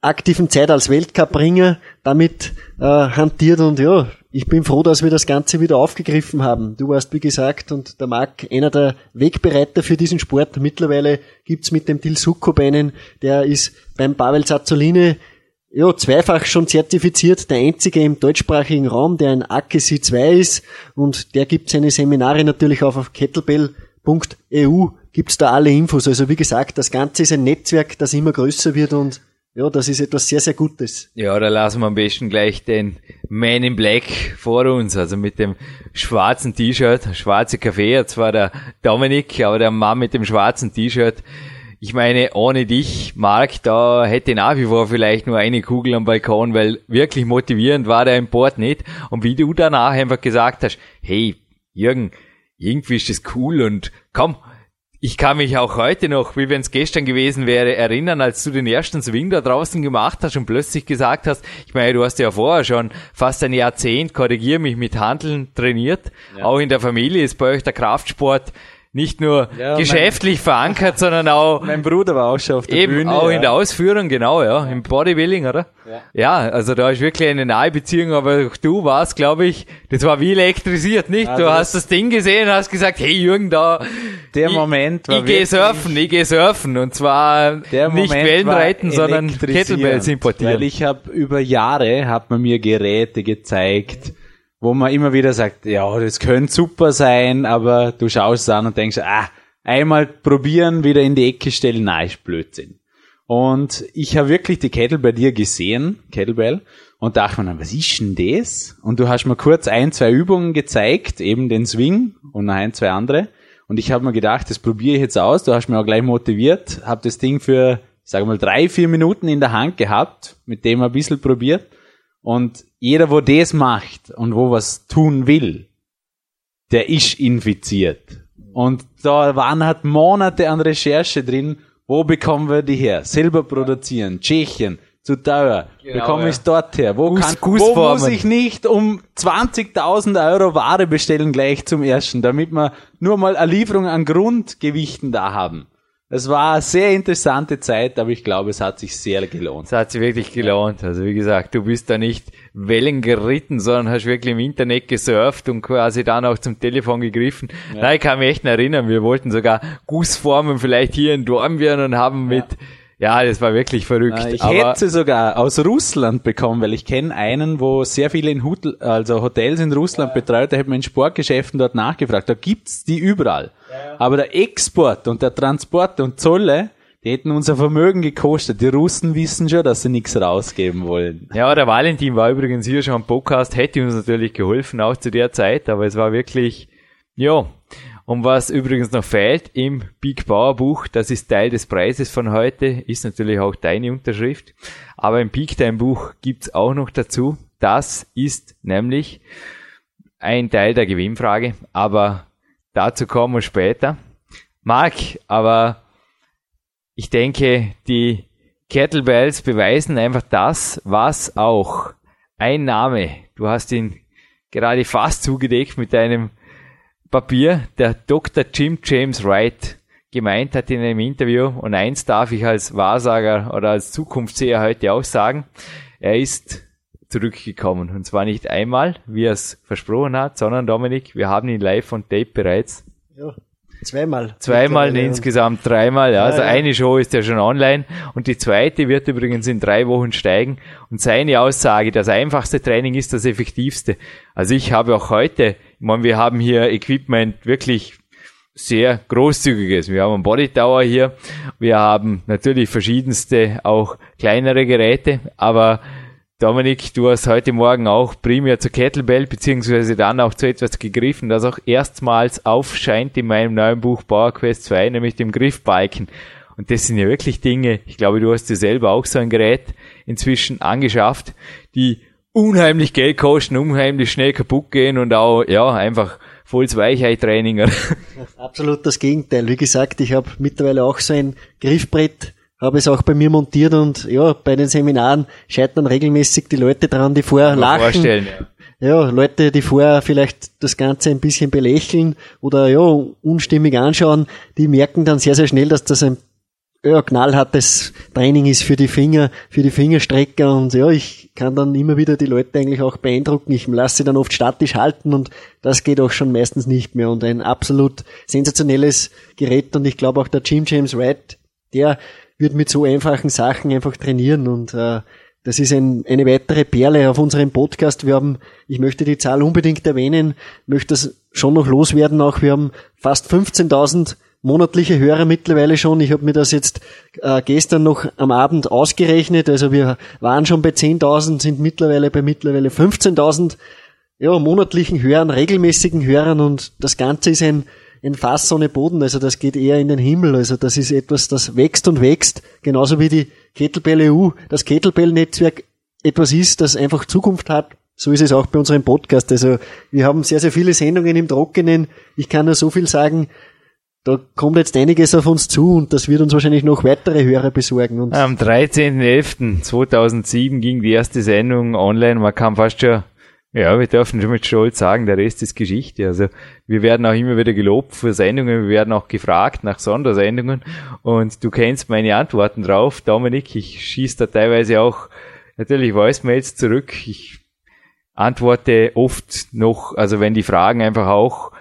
aktiven Zeit als Weltcupringer damit äh, hantiert und ja, ich bin froh, dass wir das Ganze wieder aufgegriffen haben. Du warst, wie gesagt, und der Marc einer der Wegbereiter für diesen Sport. Mittlerweile gibt's mit dem Dil einen, der ist beim Pavel Zazzoline ja, zweifach schon zertifiziert, der einzige im deutschsprachigen Raum, der ein AKC 2 ist und der gibt seine Seminare natürlich auch auf kettlebell.eu gibt's da alle Infos. Also wie gesagt, das Ganze ist ein Netzwerk, das immer größer wird und ja, das ist etwas sehr, sehr Gutes. Ja, da lassen wir am besten gleich den Man in Black vor uns, also mit dem schwarzen T-Shirt, schwarze Kaffee, zwar der Dominik, aber der Mann mit dem schwarzen T-Shirt. Ich meine, ohne dich, Marc, da hätte nach wie vor vielleicht nur eine Kugel am Balkon, weil wirklich motivierend war der Import nicht. Und wie du danach einfach gesagt hast, hey, Jürgen, irgendwie ist das cool und komm, ich kann mich auch heute noch, wie wenn es gestern gewesen wäre, erinnern, als du den ersten Swing da draußen gemacht hast und plötzlich gesagt hast, ich meine, du hast ja vorher schon fast ein Jahrzehnt, korrigier mich, mit Handeln trainiert. Ja. Auch in der Familie ist bei euch der Kraftsport nicht nur ja, geschäftlich mein, verankert, sondern auch. Mein Bruder war auch schon auf der eben Bühne. Auch ja. in der Ausführung, genau, ja, im Bodybuilding, oder? Ja. ja, also da ist wirklich eine nahe Beziehung, aber du warst, glaube ich, das war wie elektrisiert, nicht? du hast das Ding gesehen und hast gesagt, hey Jürgen, da. Der ich, Moment war Ich gehe surfen, ich gehe surfen und zwar der nicht Moment Wellenreiten, sondern Kettlebells importieren. Weil ich habe über Jahre, hat man mir Geräte gezeigt, wo man immer wieder sagt, ja, das könnte super sein, aber du schaust es an und denkst, ah, einmal probieren, wieder in die Ecke stellen, nein, ist Blödsinn. Und ich habe wirklich die Kettle bei dir gesehen, Kettlebell, und dachte mir, was ist denn das? Und du hast mir kurz ein, zwei Übungen gezeigt, eben den Swing und noch ein, zwei andere. Und ich habe mir gedacht, das probiere ich jetzt aus. Du hast mich auch gleich motiviert, habe das Ding für, sage mal, drei, vier Minuten in der Hand gehabt, mit dem ein bisschen probiert. Und jeder, wo das macht und wo was tun will, der ist infiziert. Und da waren halt Monate an Recherche drin, wo bekommen wir die her? Selber produzieren, Tschechien, zu teuer. Genau, Bekomme ja. ich dort her? Wo, Guss- kann, wo muss ich nicht um 20.000 Euro Ware bestellen gleich zum ersten, damit wir nur mal eine Lieferung an Grundgewichten da haben? Es war eine sehr interessante Zeit, aber ich glaube, es hat sich sehr gelohnt. Es hat sich wirklich gelohnt. Also wie gesagt, du bist da nicht Wellen geritten, sondern hast wirklich im Internet gesurft und quasi dann auch zum Telefon gegriffen. Nein, ich kann mich echt erinnern, wir wollten sogar Gussformen vielleicht hier in Dornbirn und haben mit, ja, das war wirklich verrückt. Äh, Ich hätte sie sogar aus Russland bekommen, weil ich kenne einen, wo sehr viele in Hotel, also Hotels in Russland betreut, da hat man in Sportgeschäften dort nachgefragt. Da gibt's die überall. Aber der Export und der Transport und Zolle, die hätten unser Vermögen gekostet. Die Russen wissen schon, dass sie nichts rausgeben wollen. Ja, der Valentin war übrigens hier schon am Podcast, hätte uns natürlich geholfen, auch zu der Zeit, aber es war wirklich, ja. Und was übrigens noch fehlt im Big Bauer Buch, das ist Teil des Preises von heute, ist natürlich auch deine Unterschrift. Aber im Peak Time Buch gibt's auch noch dazu. Das ist nämlich ein Teil der Gewinnfrage, aber dazu kommen wir später. Marc, aber ich denke, die Kettlebells beweisen einfach das, was auch ein Name, du hast ihn gerade fast zugedeckt mit deinem Papier, der Dr. Jim James Wright gemeint hat in einem Interview. Und eins darf ich als Wahrsager oder als Zukunftsseher heute auch sagen. Er ist zurückgekommen. Und zwar nicht einmal, wie er es versprochen hat, sondern Dominik, wir haben ihn live on tape bereits. Ja, zweimal. Zweimal, Mittlerweile. insgesamt dreimal. Ja. Also ja. eine Show ist ja schon online und die zweite wird übrigens in drei Wochen steigen. Und seine Aussage, das einfachste Training ist das effektivste. Also ich habe auch heute, meine, wir haben hier Equipment wirklich sehr großzügiges. Wir haben einen Body Tower hier. Wir haben natürlich verschiedenste, auch kleinere Geräte, aber Dominik, du hast heute Morgen auch primär zur Kettlebell beziehungsweise dann auch zu etwas gegriffen, das auch erstmals aufscheint in meinem neuen Buch Power Quest 2, nämlich dem Griffbalken. Und das sind ja wirklich Dinge, ich glaube, du hast dir selber auch so ein Gerät inzwischen angeschafft, die unheimlich Geld kosten, unheimlich schnell kaputt gehen und auch, ja, einfach volles Weichheit-Training. Absolut das Gegenteil. Wie gesagt, ich habe mittlerweile auch so ein Griffbrett, habe es auch bei mir montiert und ja, bei den Seminaren scheitern regelmäßig die Leute dran, die vorher lachen. Vorstellen, ja. Ja, Leute, die vorher vielleicht das Ganze ein bisschen belächeln oder ja, unstimmig anschauen, die merken dann sehr, sehr schnell, dass das ein ja, knallhartes Training ist für die Finger, für die Fingerstrecker und ja, ich kann dann immer wieder die Leute eigentlich auch beeindrucken. Ich lasse sie dann oft statisch halten und das geht auch schon meistens nicht mehr und ein absolut sensationelles Gerät und ich glaube auch der Jim James Wright, der wird mit so einfachen Sachen einfach trainieren und äh, das ist ein, eine weitere Perle auf unserem Podcast. Wir haben, ich möchte die Zahl unbedingt erwähnen, möchte das schon noch loswerden auch. Wir haben fast 15.000 monatliche Hörer mittlerweile schon. Ich habe mir das jetzt äh, gestern noch am Abend ausgerechnet. Also wir waren schon bei 10.000, sind mittlerweile bei mittlerweile 15.000 ja, monatlichen Hörern, regelmäßigen Hörern und das Ganze ist ein, ein Fass ohne Boden. Also das geht eher in den Himmel. Also das ist etwas, das wächst und wächst. Genauso wie die Kettlebell EU, das Kettlebell-Netzwerk etwas ist, das einfach Zukunft hat. So ist es auch bei unserem Podcast. Also wir haben sehr, sehr viele Sendungen im Trockenen. Ich kann nur so viel sagen. Da kommt jetzt einiges auf uns zu und das wird uns wahrscheinlich noch weitere Hörer besorgen. Und Am 13.11.2007 ging die erste Sendung online. Man kann fast schon, ja, wir dürfen schon mit Stolz sagen, der Rest ist Geschichte. Also wir werden auch immer wieder gelobt für Sendungen, wir werden auch gefragt nach Sondersendungen und du kennst meine Antworten drauf, Dominik. Ich schieße da teilweise auch natürlich Voicemails zurück. Ich antworte oft noch, also wenn die Fragen einfach auch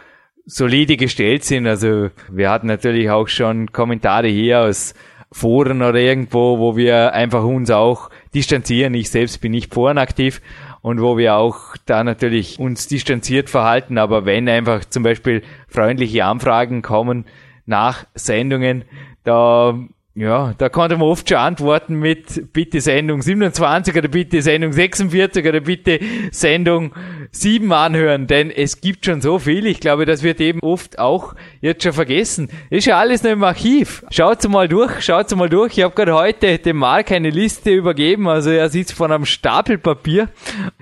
solide gestellt sind. Also wir hatten natürlich auch schon Kommentare hier aus Foren oder irgendwo, wo wir einfach uns auch distanzieren. Ich selbst bin nicht forenaktiv und wo wir auch da natürlich uns distanziert verhalten. Aber wenn einfach zum Beispiel freundliche Anfragen kommen nach Sendungen, da ja, da konnte man oft schon antworten mit bitte Sendung 27 oder bitte Sendung 46 oder bitte Sendung 7 anhören, denn es gibt schon so viel. Ich glaube, das wird eben oft auch jetzt schon vergessen. Ist ja alles noch im Archiv. Schaut mal durch, schaut mal durch. Ich habe gerade heute dem Mark eine Liste übergeben, also er sitzt vor einem Stapel Papier.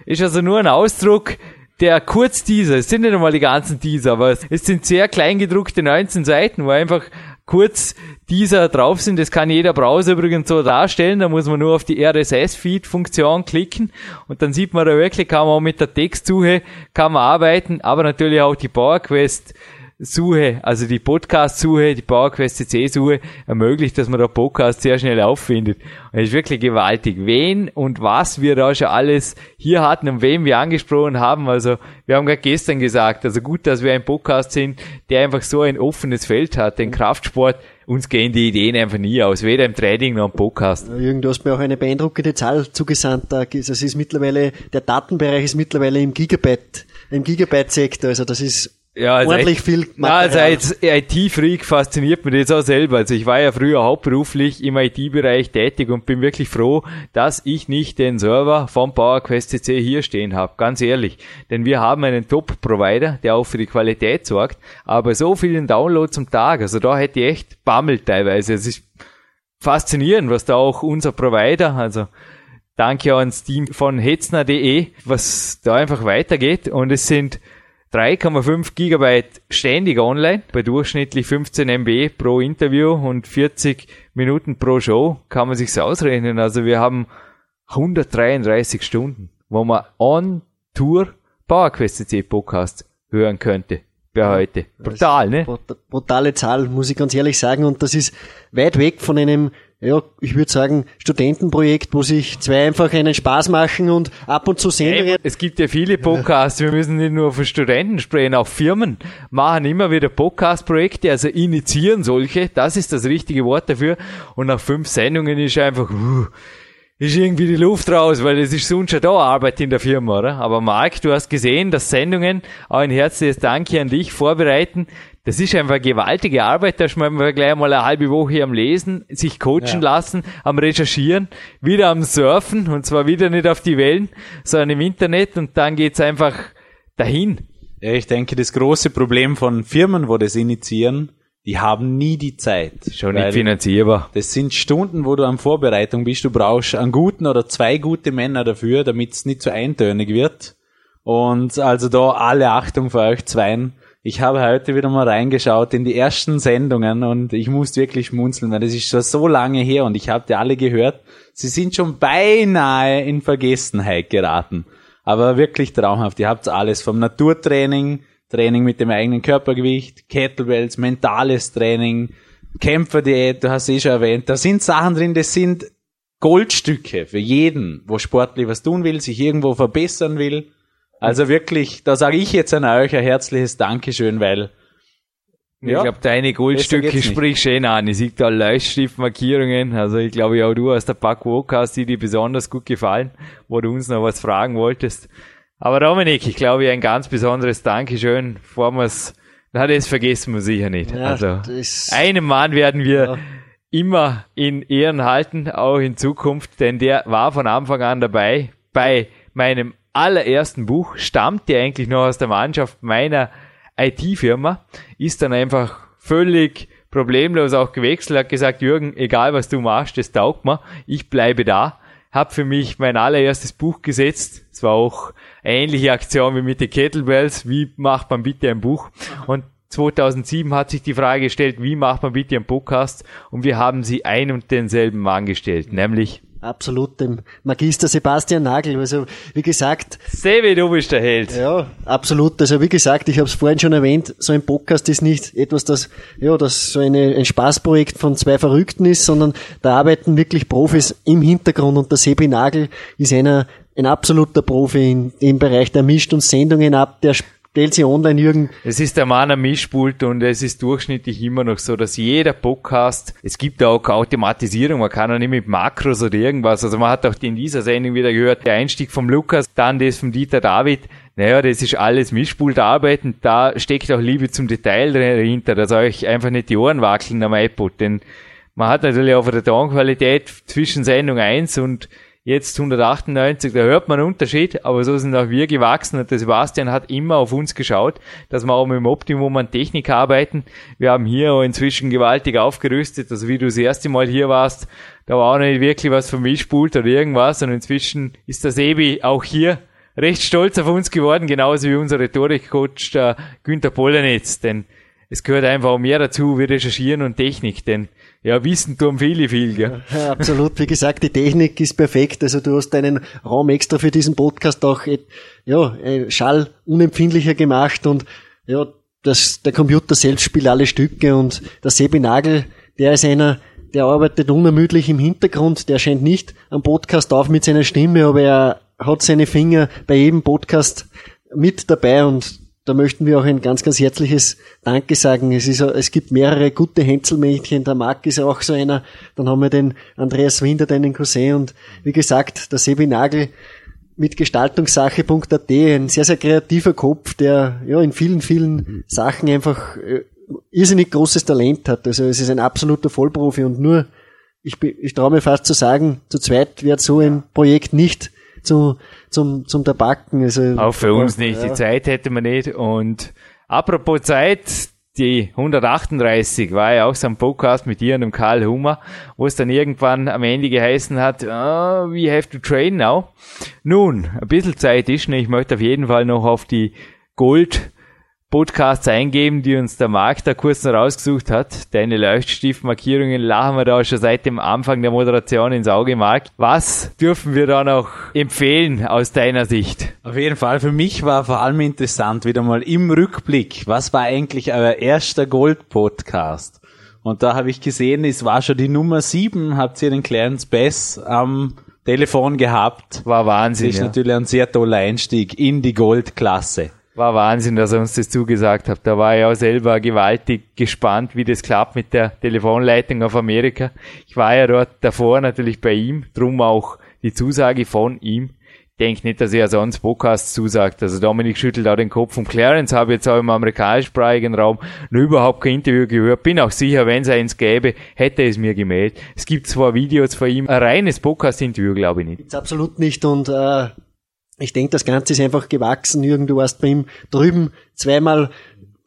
Ist also nur ein Ausdruck der Kurzteaser, es sind nicht einmal die ganzen Teaser, aber es sind sehr klein gedruckte 19 Seiten, wo einfach kurz dieser drauf sind. Das kann jeder Browser übrigens so darstellen. Da muss man nur auf die RSS-Feed-Funktion klicken und dann sieht man da wirklich, kann man auch mit der Textsuche kann man arbeiten, aber natürlich auch die PowerQuest Suche, also die Podcast-Suche, die PowerQuest CC-Suche ermöglicht, dass man da Podcast sehr schnell auffindet. Und das ist wirklich gewaltig. Wen und was wir da schon alles hier hatten und wem wir angesprochen haben. Also wir haben gerade gestern gesagt, also gut, dass wir ein Podcast sind, der einfach so ein offenes Feld hat, den Kraftsport. Uns gehen die Ideen einfach nie aus, weder im Training noch im Podcast. Jürgen, du hast mir auch eine beeindruckende Zahl zugesandt. Das ist mittlerweile, der Datenbereich ist mittlerweile im Gigabyte, im Gigabyte-Sektor. Also das ist ja, also ordentlich echt, viel also Material. als IT-Freak fasziniert mich das auch selber. Also ich war ja früher hauptberuflich im IT-Bereich tätig und bin wirklich froh, dass ich nicht den Server vom PowerQuest CC hier stehen habe. Ganz ehrlich. Denn wir haben einen Top-Provider, der auch für die Qualität sorgt, aber so vielen Downloads am Tag. Also da hätte ich echt bammelt teilweise. Es ist faszinierend, was da auch unser Provider, also danke auch ans Team von hetzner.de, was da einfach weitergeht. Und es sind 3,5 Gigabyte ständig online, bei durchschnittlich 15 MB pro Interview und 40 Minuten pro Show kann man sich's ausrechnen. Also wir haben 133 Stunden, wo man on Tour PowerQuest CC Podcast hören könnte. Bei heute. Brutal, ne? Brut- Brutale Zahl, muss ich ganz ehrlich sagen. Und das ist weit weg von einem, ja, ich würde sagen, Studentenprojekt, wo sich zwei einfach einen Spaß machen und ab und zu Sendungen. Es gibt ja viele Podcasts, wir müssen nicht nur von Studenten sprechen, auch Firmen machen immer wieder Podcast-Projekte, also initiieren solche, das ist das richtige Wort dafür. Und nach fünf Sendungen ist einfach, uh, ist irgendwie die Luft raus, weil es ist sonst schon da Arbeit in der Firma, oder? Aber Marc, du hast gesehen, dass Sendungen, auch ein herzliches Danke an dich, vorbereiten. Das ist einfach gewaltige Arbeit, da ist man gleich mal eine halbe Woche am Lesen, sich coachen lassen, am Recherchieren, wieder am Surfen, und zwar wieder nicht auf die Wellen, sondern im Internet, und dann geht's einfach dahin. Ja, ich denke, das große Problem von Firmen, wo das initiieren, die haben nie die Zeit. Schon nicht finanzierbar. Das sind Stunden, wo du an Vorbereitung bist. Du brauchst einen guten oder zwei gute Männer dafür, damit es nicht zu eintönig wird. Und also da alle Achtung für euch Zweien. Ich habe heute wieder mal reingeschaut in die ersten Sendungen und ich musste wirklich schmunzeln, weil das ist schon so lange her und ich habe die alle gehört. Sie sind schon beinahe in Vergessenheit geraten. Aber wirklich traumhaft. Ihr habt alles vom Naturtraining, Training mit dem eigenen Körpergewicht, Kettlebells, mentales Training, Kämpferdiät, du hast eh schon erwähnt. Da sind Sachen drin, das sind Goldstücke für jeden, wo sportlich was tun will, sich irgendwo verbessern will. Also wirklich, da sage ich jetzt an euch ein herzliches Dankeschön, weil Ich glaube, deine Goldstücke sprichst schön an. Ich sehe da Leuchtstiftmarkierungen. Also ich glaube, auch du aus der Pack Walkers, die dir besonders gut gefallen, wo du uns noch was fragen wolltest. Aber Dominik, ich glaube, ein ganz besonderes Dankeschön, bevor wir's, na, das vergessen wir sicher nicht. Ja, also, einen Mann werden wir Ja. immer in Ehren halten, auch in Zukunft, denn der war von Anfang an dabei. Bei meinem allerersten Buch stammt der eigentlich noch aus der Mannschaft meiner IT-Firma, ist dann einfach völlig problemlos auch gewechselt, hat gesagt, Jürgen, egal was du machst, das taugt mir, ich bleibe da. Hab für mich mein allererstes Buch gesetzt. Es war auch ähnliche Aktion wie mit den Kettlebells. Wie macht man bitte ein Buch? Und 2007 hat sich die Frage gestellt, wie macht man bitte einen Podcast? Und wir haben sie ein und denselben Mann gestellt, nämlich Absolut dem Magister Sebastian Nagel. Also wie gesagt, Sevi, du bist der Held. ja, absolut. Also wie gesagt, ich habe es vorhin schon erwähnt, so ein Podcast ist nicht etwas, das ja, das so eine, ein Spaßprojekt von zwei Verrückten ist, sondern da arbeiten wirklich Profis im Hintergrund und der Sebi Nagel ist einer ein absoluter Profi in, im Bereich, der mischt uns Sendungen ab, der sie online, Jürgen, Es ist der Mann am Mischpult und es ist durchschnittlich immer noch so, dass jeder Podcast, es gibt auch Automatisierung, man kann auch nicht mit Makros oder irgendwas, also man hat auch in dieser Sendung wieder gehört, der Einstieg vom Lukas, dann das vom Dieter David, naja, das ist alles Mischpultarbeit und da steckt auch Liebe zum Detail dahinter, dass euch einfach nicht die Ohren wackeln am iPod, denn man hat natürlich auch von der Tonqualität zwischen Sendung 1 und jetzt 198, da hört man einen Unterschied, aber so sind auch wir gewachsen und der Sebastian hat immer auf uns geschaut, dass wir auch mit dem Optimum an Technik arbeiten. Wir haben hier auch inzwischen gewaltig aufgerüstet, also wie du das erste Mal hier warst, da war auch nicht wirklich was vermischpult oder irgendwas und inzwischen ist der Sebi auch hier recht stolz auf uns geworden, genauso wie unser Rhetorikcoach der Günther Pollenitz, denn es gehört einfach mehr dazu wie Recherchieren und Technik, denn ja, Wissen tun viele viel, gell? Ja, absolut. Wie gesagt, die Technik ist perfekt. Also du hast deinen Raum extra für diesen Podcast auch ja, Schall unempfindlicher gemacht und ja, das, der Computer selbst spielt alle Stücke und der Sebi Nagel, der ist einer, der arbeitet unermüdlich im Hintergrund, der scheint nicht am Podcast auf mit seiner Stimme, aber er hat seine Finger bei jedem Podcast mit dabei und da möchten wir auch ein ganz, ganz herzliches Danke sagen. Es, ist, es gibt mehrere gute Hänselmädchen, der Marc ist auch so einer. Dann haben wir den Andreas Winder, deinen Cousin und wie gesagt, der Sebi Nagel mit gestaltungssache.at, ein sehr, sehr kreativer Kopf, der ja in vielen, vielen Sachen einfach äh, irrsinnig großes Talent hat. Also es ist ein absoluter Vollprofi und nur, ich, ich traue mir fast zu sagen, zu zweit wird so ein Projekt nicht zu, zum, zum Tabaken. Also, Auch für uns nicht. Ja. Die Zeit hätte man nicht. Und apropos Zeit, die 138 war ja auch so ein Podcast mit dir und dem Karl Hummer, wo es dann irgendwann am Ende geheißen hat, oh, we have to train now. Nun, ein bisschen Zeit ist, ne? ich möchte auf jeden Fall noch auf die Gold Podcasts eingeben, die uns der Marc da kurz noch rausgesucht hat. Deine Leuchtstiftmarkierungen lachen wir da schon seit dem Anfang der Moderation ins Auge, Marc. Was dürfen wir da noch empfehlen aus deiner Sicht? Auf jeden Fall, für mich war vor allem interessant, wieder mal im Rückblick, was war eigentlich euer erster Gold-Podcast? Und da habe ich gesehen, es war schon die Nummer sieben, habt ihr den Clarence Bass am Telefon gehabt. War Wahnsinn. Das ist ja. natürlich ein sehr toller Einstieg in die Goldklasse. War Wahnsinn, dass er uns das zugesagt hat. Da war ich auch selber gewaltig gespannt, wie das klappt mit der Telefonleitung auf Amerika. Ich war ja dort davor natürlich bei ihm, drum auch die Zusage von ihm. Ich denke nicht, dass er sonst Podcast zusagt. Also Dominik schüttelt auch den Kopf und Clarence habe jetzt auch im amerikanischsprachigen Raum noch überhaupt kein Interview gehört. Bin auch sicher, wenn es eins gäbe, hätte es mir gemeldet. Es gibt zwar Videos von ihm, ein reines Podcast-Interview glaube ich nicht. Gibt's absolut nicht und äh ich denke, das Ganze ist einfach gewachsen. Jürgen, du warst bei ihm drüben zweimal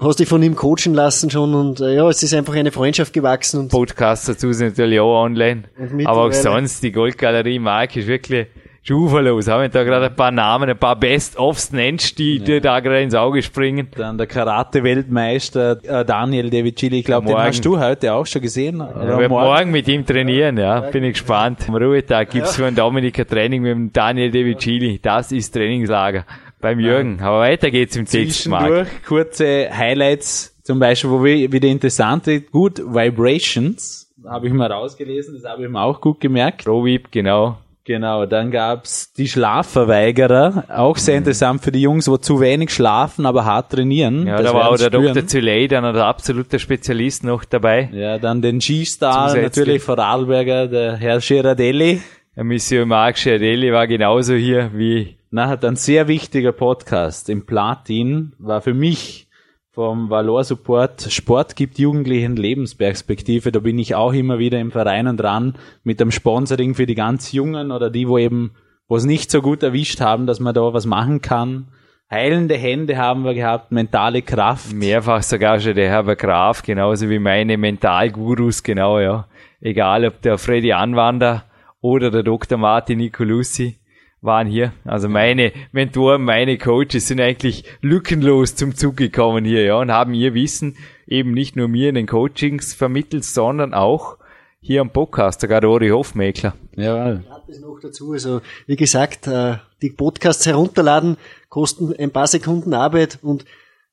hast dich von ihm coachen lassen schon und äh, ja, es ist einfach eine Freundschaft gewachsen. Und Podcasts dazu sind natürlich auch online. Aber auch sonst, die Goldgalerie Mark ist wirklich Schuferlos, haben wir da gerade ein paar Namen, ein paar Best-ofs nennst, die ja. dir da gerade ins Auge springen. Dann der Karate-Weltmeister äh, Daniel De Vicili, ich glaube, den hast du heute auch schon gesehen. Ja, morgen? morgen mit ihm trainieren, ja, bin ich gespannt. Am Ruhetag gibt's ja. von Dominik ein Training mit dem Daniel De Vicili. Das ist Trainingslager beim Jürgen. Aber weiter geht's im Text, Marc. kurze Highlights, zum Beispiel, wo wir wieder interessant ist, gut Vibrations, habe ich mal rausgelesen, das habe ich mir auch gut gemerkt. ProVip, genau. Genau, dann gab's die Schlafverweigerer, auch sehr interessant für die Jungs, wo zu wenig schlafen, aber hart trainieren. Ja, das da war auch der spüren. Dr. Züley, dann ein absoluter Spezialist noch dabei. Ja, dann den G-Star, natürlich von Radlberger, der Herr Girardelli. Der Monsieur Marc Girardelli war genauso hier wie... Na, hat ein sehr wichtiger Podcast im Platin, war für mich vom Valor Support Sport gibt Jugendlichen Lebensperspektive. Da bin ich auch immer wieder im Verein dran mit dem Sponsoring für die ganz Jungen oder die, wo eben, wo es nicht so gut erwischt haben, dass man da was machen kann. Heilende Hände haben wir gehabt, mentale Kraft. Mehrfach sogar schon der Herbert Graf, genauso wie meine Mentalgurus, genau, ja. Egal ob der Freddy Anwander oder der Dr. Martin Nicolussi waren hier. Also meine Mentoren, meine Coaches sind eigentlich lückenlos zum Zug gekommen hier, ja, und haben ihr Wissen eben nicht nur mir in den Coachings vermittelt, sondern auch hier am Podcast, sogar der Ori Hofmäkler. Ja. Das noch dazu. Also, wie gesagt, äh, die Podcasts herunterladen kosten ein paar Sekunden Arbeit und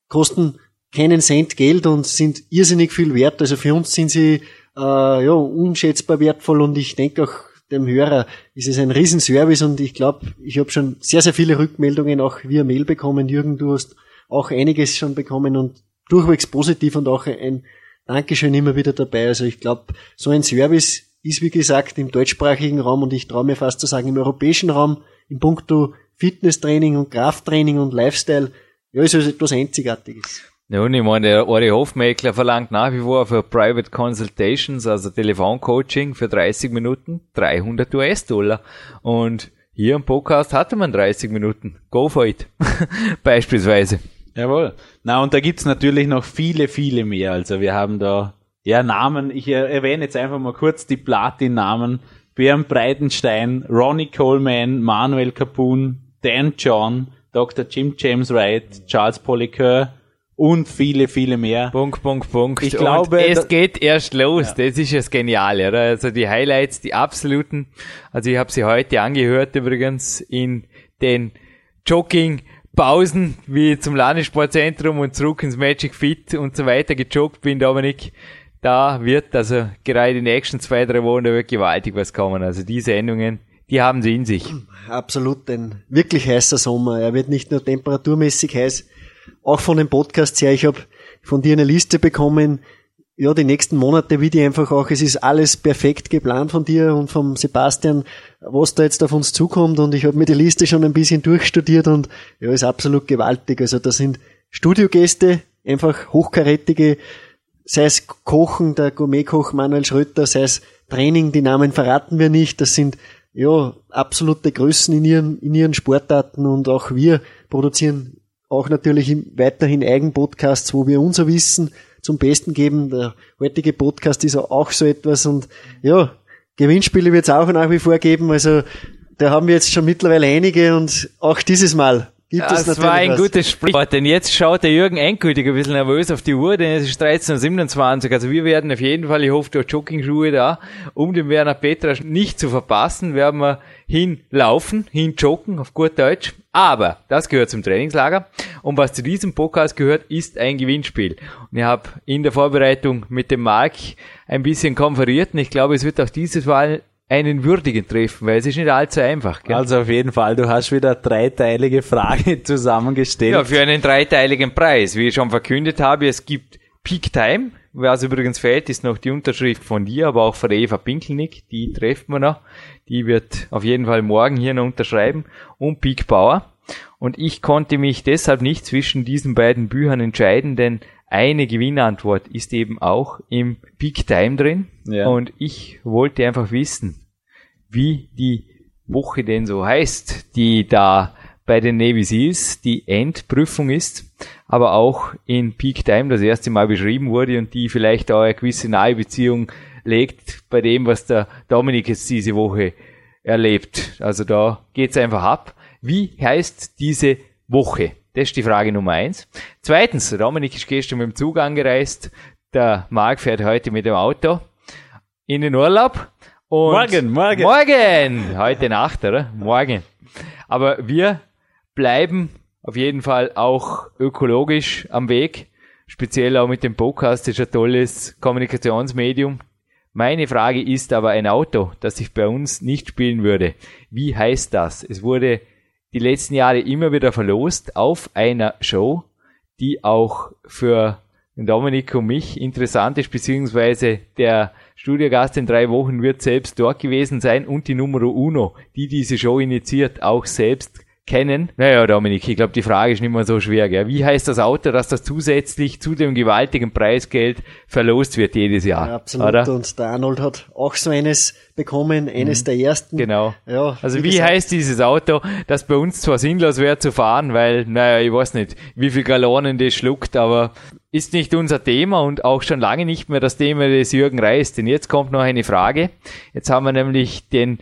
kosten keinen Cent Geld und sind irrsinnig viel wert. Also für uns sind sie äh, ja unschätzbar wertvoll und ich denke auch dem Hörer ist es ein Riesenservice und ich glaube, ich habe schon sehr, sehr viele Rückmeldungen auch via Mail bekommen. Jürgen, du hast auch einiges schon bekommen und durchwegs positiv und auch ein Dankeschön immer wieder dabei. Also ich glaube, so ein Service ist, wie gesagt, im deutschsprachigen Raum und ich traue mir fast zu sagen, im europäischen Raum, in puncto Fitnesstraining und Krafttraining und Lifestyle, ja, ist also etwas Einzigartiges. Nun, ich meine, der Ori Hofmeckler verlangt nach wie vor für Private Consultations, also Telefoncoaching für 30 Minuten 300 US-Dollar. Und hier im Podcast hatte man 30 Minuten. Go for it. Beispielsweise. Jawohl. Na, und da gibt's natürlich noch viele, viele mehr. Also wir haben da, ja, Namen. Ich erwähne jetzt einfach mal kurz die Platin-Namen. Björn Breitenstein, Ronnie Coleman, Manuel Capun, Dan John, Dr. Jim James Wright, Charles Polycur und viele, viele mehr. Punkt, Punkt, Punkt. Ich glaube, und es geht erst los. Das ist das Geniale, oder? Also die Highlights, die absoluten. Also ich habe sie heute angehört übrigens in den Jogging-Pausen, wie zum Landessportzentrum und zurück ins Magic Fit und so weiter gejoggt bin, Dominik. Da wird also gerade die nächsten zwei, drei Wochen da wird gewaltig was kommen. Also die Sendungen, die haben sie in sich. Absolut ein wirklich heißer Sommer. Er wird nicht nur temperaturmäßig heiß, auch von den Podcasts her. Ich habe von dir eine Liste bekommen, ja, die nächsten Monate, wie die einfach auch, es ist alles perfekt geplant von dir und vom Sebastian, was da jetzt auf uns zukommt und ich habe mir die Liste schon ein bisschen durchstudiert und ja, ist absolut gewaltig. Also da sind Studiogäste, einfach hochkarätige, sei es Kochen, der Gourmetkoch Manuel Schröter, sei es Training, die Namen verraten wir nicht, das sind ja absolute Größen in ihren, in ihren Sportarten und auch wir produzieren auch natürlich weiterhin Eigenpodcasts, wo wir unser Wissen zum Besten geben. Der heutige Podcast ist auch so etwas und ja, Gewinnspiele wird es auch nach wie vor geben. Also da haben wir jetzt schon mittlerweile einige und auch dieses Mal gibt es Das natürlich war ein was. gutes Sprichwort, denn jetzt schaut der Jürgen endgültig ein bisschen nervös auf die Uhr, denn es ist 13.27 also wir werden auf jeden Fall, ich hoffe, du hast Joggingschuhe da, um den Werner Petra nicht zu verpassen, werden wir hinlaufen, hinjoggen, auf gut Deutsch, aber das gehört zum Trainingslager und was zu diesem Podcast gehört, ist ein Gewinnspiel. Und ich habe in der Vorbereitung mit dem Marc ein bisschen konferiert und ich glaube, es wird auch dieses Mal einen würdigen treffen, weil es ist nicht allzu einfach. Gell? Also auf jeden Fall, du hast wieder dreiteilige Frage zusammengestellt. Ja, für einen dreiteiligen Preis. Wie ich schon verkündet habe, es gibt Peak Time. Was übrigens fehlt, ist noch die Unterschrift von dir, aber auch von Eva Pinkelnick. Die treffen wir noch. Die wird auf jeden Fall morgen hier noch unterschreiben. Und Peak Power. Und ich konnte mich deshalb nicht zwischen diesen beiden Büchern entscheiden, denn eine Gewinnantwort ist eben auch im Peak Time drin. Ja. Und ich wollte einfach wissen, wie die Woche denn so heißt, die da bei den Navy Seals die Endprüfung ist, aber auch in Peak Time das erste Mal beschrieben wurde und die vielleicht auch eine gewisse nahe Beziehung legt bei dem, was der Dominik jetzt diese Woche erlebt. Also da geht's einfach ab. Wie heißt diese Woche? Das ist die Frage Nummer eins. Zweitens, Dominik ist gestern mit dem Zug angereist, der Marc fährt heute mit dem Auto in den Urlaub. Und Morgen, morgen. Morgen! Heute Nacht, oder? Morgen. Aber wir bleiben auf jeden Fall auch ökologisch am Weg. Speziell auch mit dem Podcast, das ist ein tolles Kommunikationsmedium. Meine Frage ist aber ein Auto, das ich bei uns nicht spielen würde. Wie heißt das? Es wurde die letzten Jahre immer wieder verlost auf einer Show, die auch für Dominik und mich interessant ist, beziehungsweise der Studiogast in drei Wochen wird selbst dort gewesen sein. Und die Numero Uno, die diese Show initiiert, auch selbst kennen. Naja, Dominik, ich glaube, die Frage ist nicht mehr so schwer. Gell? Wie heißt das Auto, dass das zusätzlich zu dem gewaltigen Preisgeld verlost wird jedes Jahr? Ja, absolut. Oder? Und der Arnold hat auch so eines bekommen, eines der ersten. Genau. Ja, also wie wie, gesagt- heißt dieses Auto, das bei uns zwar sinnlos wäre zu fahren, weil, naja, ich weiß nicht, wie viel Gallonen das schluckt, aber ist nicht unser Thema und auch schon lange nicht mehr das Thema des Jürgen Reis. Denn jetzt kommt noch eine Frage. Jetzt haben wir nämlich den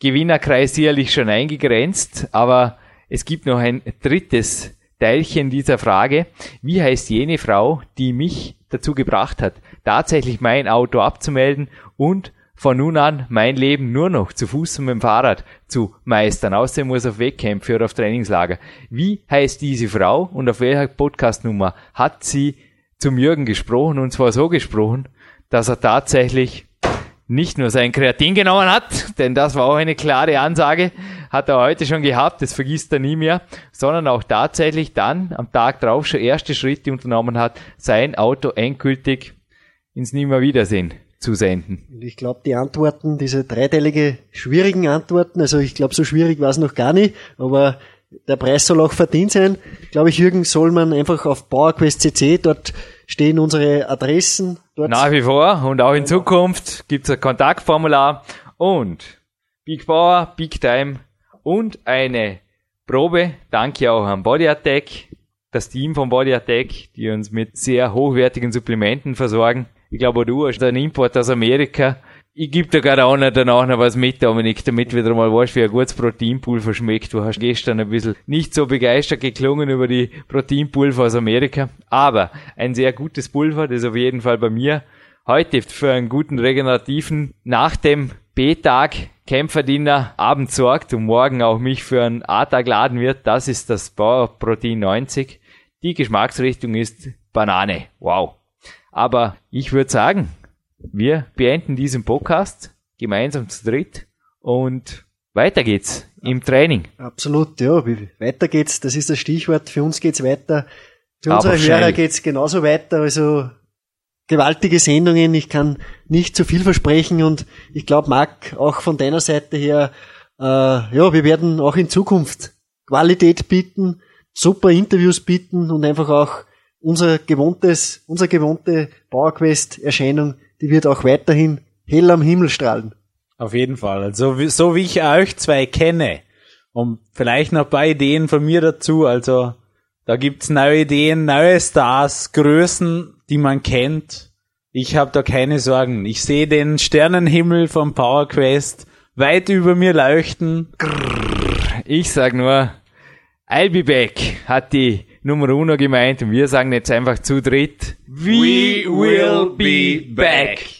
Gewinnerkreis sicherlich schon eingegrenzt, aber es gibt noch ein drittes Teilchen dieser Frage. Wie heißt jene Frau, die mich dazu gebracht hat, tatsächlich mein Auto abzumelden und von nun an mein Leben nur noch zu Fuß und mit dem Fahrrad zu meistern. Außerdem muss auf Wettkämpfe oder auf Trainingslager. Wie heißt diese Frau und auf welcher Podcastnummer hat sie zum Jürgen gesprochen und zwar so gesprochen, dass er tatsächlich nicht nur sein Kreatin genommen hat, denn das war auch eine klare Ansage, hat er heute schon gehabt, das vergisst er nie mehr, sondern auch tatsächlich dann am Tag drauf schon erste Schritte unternommen hat, sein Auto endgültig ins Nimmerwiedersehen zu senden. Ich glaube, die Antworten, diese dreiteilige schwierigen Antworten, also ich glaube, so schwierig war es noch gar nicht, aber der Preis soll auch verdient sein. Glaube ich, Jürgen, soll man einfach auf PowerQuest CC, dort stehen unsere Adressen. Dort Nach wie vor und auch in Zukunft gibt es ein Kontaktformular und Big Power, Big Time und eine Probe. Danke auch an Body Attack, das Team von Body Attack, die uns mit sehr hochwertigen Supplementen versorgen. Ich glaube, du hast einen Import aus Amerika. Ich gebe dir gerade auch noch danach noch was mit, Dominik, damit wieder mal weißt, wie ein gutes Proteinpulver schmeckt. Du hast gestern ein bisschen nicht so begeistert geklungen über die Proteinpulver aus Amerika. Aber ein sehr gutes Pulver, das auf jeden Fall bei mir heute für einen guten regenerativen nach dem B-Tag Kämpferdiener Abend sorgt und morgen auch mich für einen A-Tag laden wird. Das ist das Power Protein 90. Die Geschmacksrichtung ist Banane. Wow. Aber ich würde sagen, wir beenden diesen Podcast gemeinsam zu dritt und weiter geht's im Training. Absolut, ja. Weiter geht's, das ist das Stichwort. Für uns geht's weiter. Für unsere. Hörer geht's genauso weiter. Also gewaltige Sendungen. Ich kann nicht zu viel versprechen und ich glaube, Marc, auch von deiner Seite her, äh, ja, wir werden auch in Zukunft Qualität bieten, super Interviews bieten und einfach auch unser gewohntes, unsere gewohnte PowerQuest-Erscheinung, die wird auch weiterhin hell am Himmel strahlen. Auf jeden Fall. Also so wie ich euch zwei kenne und vielleicht noch ein paar Ideen von mir dazu. Also da gibt's neue Ideen, neue Stars, Größen, die man kennt. Ich habe da keine Sorgen. Ich sehe den Sternenhimmel vom Power Quest weit über mir leuchten. Ich sag nur, I'll be back, hat die Nummer Uno gemeint und wir sagen jetzt einfach zu dritt, We will be back.